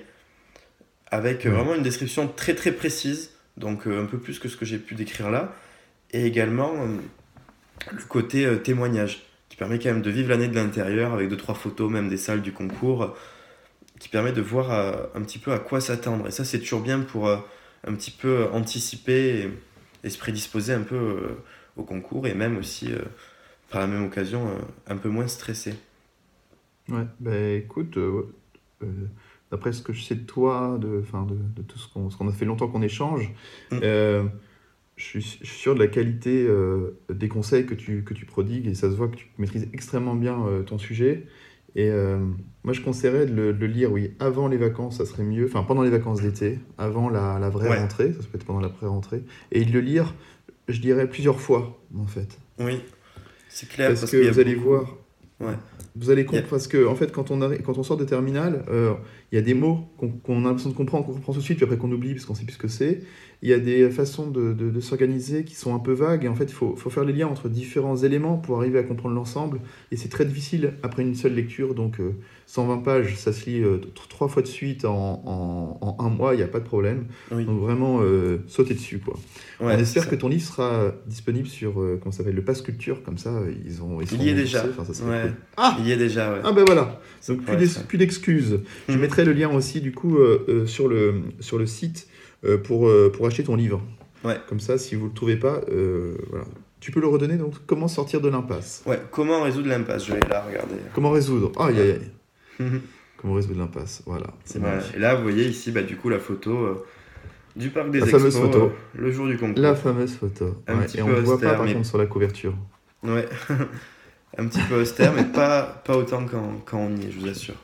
avec vraiment une description très très précise, donc un peu plus que ce que j'ai pu décrire là, et également le côté euh, témoignage, qui permet quand même de vivre l'année de l'intérieur avec deux, trois photos, même des salles du concours, qui permet de voir euh, un petit peu à quoi s'attendre. Et ça, c'est toujours bien pour euh, un petit peu anticiper et, se prédisposer un peu au concours, et même aussi, par la même occasion, un peu moins stressé. Ouais, bah écoute, d'après ce que je sais de toi, de, de, de tout ce qu'on a fait longtemps qu'on échange, mm je suis, sûr de la qualité euh, des conseils que tu, que tu prodigues et ça se voit que tu maîtrises extrêmement bien euh, ton sujet. Et euh, moi, je conseillerais de le, lire, oui, avant les vacances, ça serait mieux. Enfin, pendant les vacances d'été, avant la, la vraie rentrée, ça peut être pendant la pré-rentrée. Et de le lire, je dirais, plusieurs fois, en fait. Oui, c'est clair. Parce, que vous allez voir. Ouais. Vous allez comprendre, parce que, en fait, quand on, arrive, quand on sort de terminale, il y a des mots qu'on a l'impression de comprendre, qu'on comprend tout de suite, puis après qu'on oublie parce qu'on sait plus ce que c'est il y a des façons de, de, s'organiser qui sont un peu vagues. Et en fait, il faut, faut, faire les liens entre différents éléments pour arriver à comprendre l'ensemble. Et c'est très difficile après une seule lecture. Donc, 120 euh, pages, ça se lit euh, trois fois de suite en, en, en un mois, il n'y a pas de problème. Donc, vraiment, euh, sauter dessus. Quoi. On espère que ton livre sera disponible sur, comment s'appelle, le Pass Culture. Comme ça, ils ont. il y est déjà. Ah Il y est déjà, Ah ben voilà. Donc, plus d'excuses. Je mmh. mettrai le lien aussi, du coup, sur, le, sur le site euh, pour, euh, pour acheter ton livre. Ouais. Comme ça, si vous ne le trouvez pas, euh, voilà. Tu peux le redonner, donc comment sortir de l'impasse? Ouais, comment résoudre l'impasse? Je vais là regarder. Comment résoudre? Aïe, aïe, aïe. comment résoudre l'impasse? Voilà, c'est Et là, vous voyez ici, bah, du coup, la photo du parc des la fameuse photo. le jour du concours. La fameuse photo. et on ne voit pas, par contre, sur la couverture. Ouais, un petit peu austère, mais pas, pas autant quand, quand on y est, je vous assure.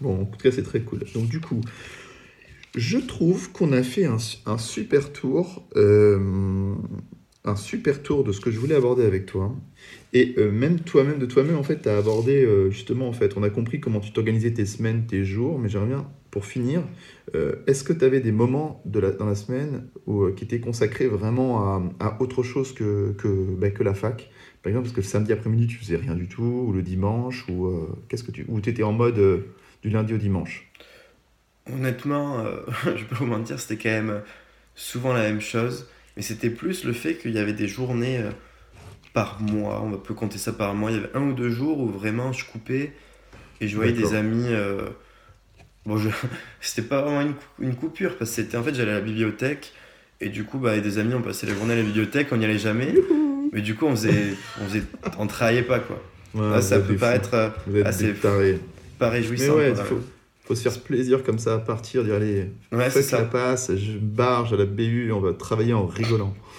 Bon, en tout cas, c'est très cool. Donc, du coup, je trouve qu'on a fait un, super tour, euh, un super tour de ce que je voulais aborder avec toi. Et euh, même toi-même, de toi-même, en fait, tu as abordé euh, justement, en fait, on a compris comment tu t'organisais tes semaines, tes jours, mais j'aimerais bien, pour finir, est-ce que tu avais des moments dans la semaine qui étaient consacrés vraiment à, autre chose que, bah, que la fac? Par exemple, parce que le samedi après-midi, tu faisais rien du tout, ou le dimanche, ou qu'est-ce que tu, ou étais en mode du lundi au dimanche? Honnêtement, euh, je peux vous mentir, c'était quand même souvent la même chose. Mais c'était plus le fait qu'il y avait des journées euh, par mois, on peut compter ça par mois. Il y avait un ou deux jours où vraiment je coupais et je voyais des amis. Euh, bon, je... c'était pas vraiment une, coupure parce que c'était en fait j'allais à la bibliothèque et du coup, bah, avec des amis, on passait la journée à la bibliothèque, on n'y allait jamais. Mais du coup, on faisait, on faisait, on travaillait pas quoi. ça peut paraître assez pas réjouissant faut se faire plaisir comme ça à partir, dire allez, ouais, ça. passe, je barge à la BU, on va travailler en rigolant.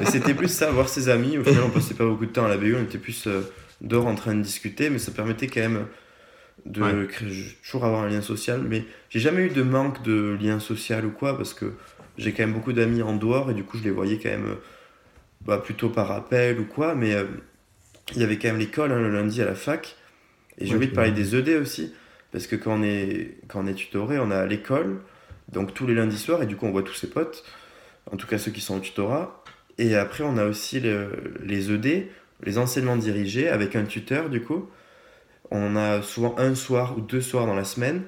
mais c'était plus ça, voir ses amis. Au final, on passait pas beaucoup de temps à la BU, on était plus euh, dehors en train de discuter, mais ça permettait quand même de toujours avoir un lien social. Mais j'ai jamais eu de manque de lien social ou quoi, parce que j'ai quand même beaucoup d'amis en dehors et du coup, je les voyais quand même bah, plutôt par appel ou quoi. Mais euh, il y avait quand même l'école hein, le lundi à la fac. Et j'ai envie de parler des ED aussi. Parce que quand on est, quand on est tutoré, on a l'école, donc tous les lundis soirs, et du coup on voit tous ses potes, en tout cas ceux qui sont au tutorat. Et après on a aussi les ED, les enseignements dirigés, avec un tuteur du coup. On a souvent un soir ou deux soirs dans la semaine.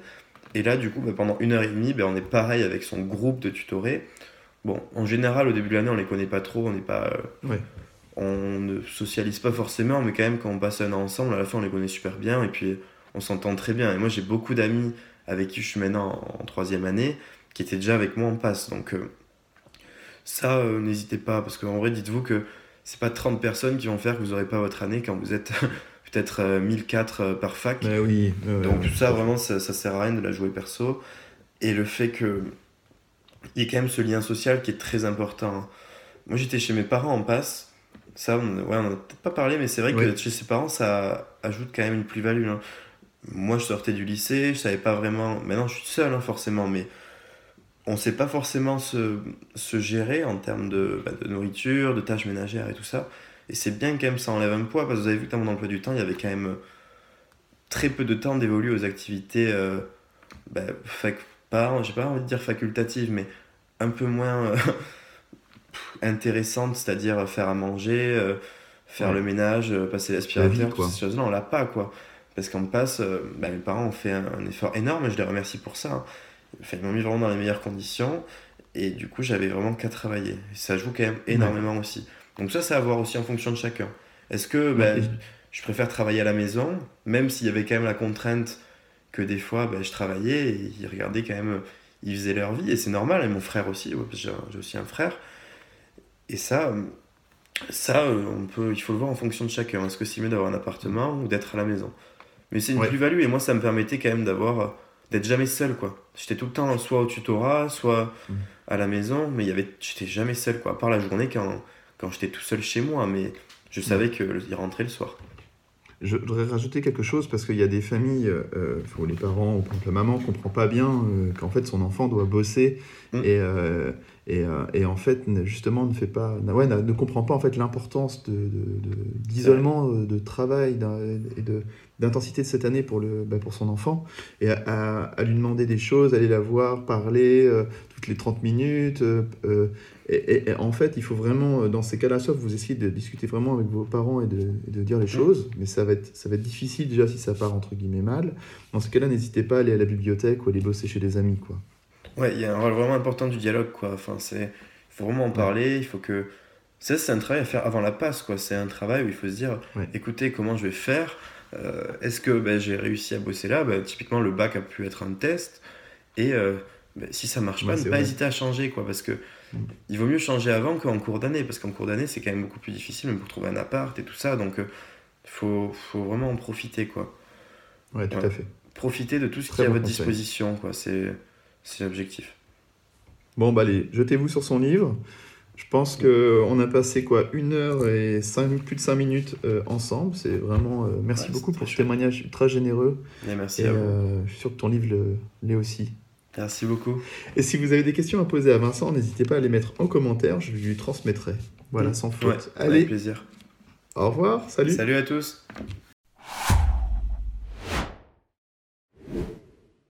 Et là, du coup, bah, pendant une heure et demie, bah, on est pareil avec son groupe de tutorés. Bon, en général, au début de l'année, on les connaît pas trop, on n'est pas. Euh, on ne socialise pas forcément, mais quand même, quand on passe un an ensemble, à la fin, on les connaît super bien. Et puis, on s'entend très bien. Et moi, j'ai beaucoup d'amis avec qui je suis maintenant en, troisième année qui étaient déjà avec moi en passe. Donc, euh, ça, euh, n'hésitez pas, parce qu'en vrai, dites-vous que c'est pas 30 personnes qui vont faire que vous n'aurez pas votre année quand vous êtes peut-être 1004 euh, par fac. Mais oui. Donc, tout ça, vraiment, ça, ça sert à rien de la jouer perso. Et le fait que il y ait quand même ce lien social qui est très important. Moi, j'étais chez mes parents en passe. Ça, on, ouais, a peut-être pas parlé, mais c'est vrai que chez ses parents, ça ajoute quand même une plus-value. Hein moi, je sortais du lycée, je savais pas vraiment. Maintenant, je suis seul, hein, forcément, mais on sait pas forcément se, se gérer en termes de, bah, de, nourriture, de tâches ménagères et tout ça. Et c'est bien quand même, ça enlève un poids, parce que vous avez vu que dans mon emploi du temps, il y avait quand même très peu de temps d'évoluer aux activités, euh, bah, fac, pas, j'ai pas envie de dire facultatives, mais un peu moins euh, intéressantes, c'est-à-dire faire à manger, euh, faire le ménage, passer l'aspirateur, toutes ces choses-là, on l'a pas, quoi. Parce qu'on passe, bah, mes parents ont fait un, effort énorme et je les remercie pour ça. Hein. Ils m'ont mis vraiment dans les meilleures conditions et du coup, j'avais vraiment qu'à travailler. ça joue quand même énormément aussi. Donc ça, c'est à voir aussi en fonction de chacun. Est-ce que ben, je préfère travailler à la maison, même s'il y avait quand même la contrainte que des fois ben, je travaillais et ils regardaient quand même, ils faisaient leur vie et c'est normal, et mon frère aussi, j'ai aussi un frère. Et ça, ça euh, on peut, il faut le voir en fonction de chacun. Est-ce que c'est mieux d'avoir un appartement ou d'être à la maison? Mais c'est une plus-value et moi ça me permettait quand même d'avoir d'être jamais seul quoi. J'étais tout le temps soit au tutorat, soit mmh. à la maison, mais il y avait j'étais jamais seul quoi, à part la journée quand quand j'étais tout seul chez moi, mais je savais qu'il rentrait le soir. Je voudrais rajouter quelque chose parce qu'il y a des familles euh, euh où les parents ou la maman ne comprend pas bien euh, qu'en fait son enfant doit bosser mm. et, euh, et, et, en fait justement ne fait pas ouais, ne, comprend pas en fait l'importance d'isolement de, de, de, travail et de d'intensité de cette année pour, le, bah, pour son enfant et à, à, lui demander des choses, aller la voir, parler toutes les 30 minutes, et, en fait, il faut vraiment, euh, dans ces cas-là, sauf vous essayez de discuter vraiment avec vos parents et de, de dire les choses, mais ça va, être, ça va être difficile déjà si ça part entre guillemets mal. Dans ce cas-là, n'hésitez pas à aller à la bibliothèque ou aller bosser chez des amis. Quoi. Ouais, il y a un rôle vraiment important du dialogue. Quoi. Enfin, il faut vraiment en parler, il faut que... Ça, c'est un travail à faire avant la passe. Quoi. C'est un travail où il faut se dire, écoutez, comment je vais faire? Euh, Est-ce que ben, j'ai réussi à bosser là? Ben, Typiquement, le bac a pu être un test. Et euh, ben, si ça marche pas, ne pas hésiter à changer. Quoi, parce que il vaut mieux changer avant qu'en cours d'année, parce qu'en cours d'année, c'est quand même beaucoup plus difficile, même pour trouver un appart et tout ça. Donc, il euh, faut, faut, vraiment en profiter, quoi. Ouais, tout à fait. Profiter de tout ce qui est à votre disposition, quoi. C'est l'objectif. Bon, bah allez, jetez-vous sur son livre. Je pense qu'on a passé quoi une heure et cinq, plus de 5 minutes euh, ensemble. C'est vraiment. Euh, merci beaucoup pour ce témoignage ultra généreux. Et merci à vous. je suis sûr que ton livre l'est aussi. Merci beaucoup. Et si vous avez des questions à poser à Vincent, n'hésitez pas à les mettre en commentaire, je lui transmettrai. Voilà, sans faute. Allez. Avec plaisir. Au revoir, salut. Salut à tous.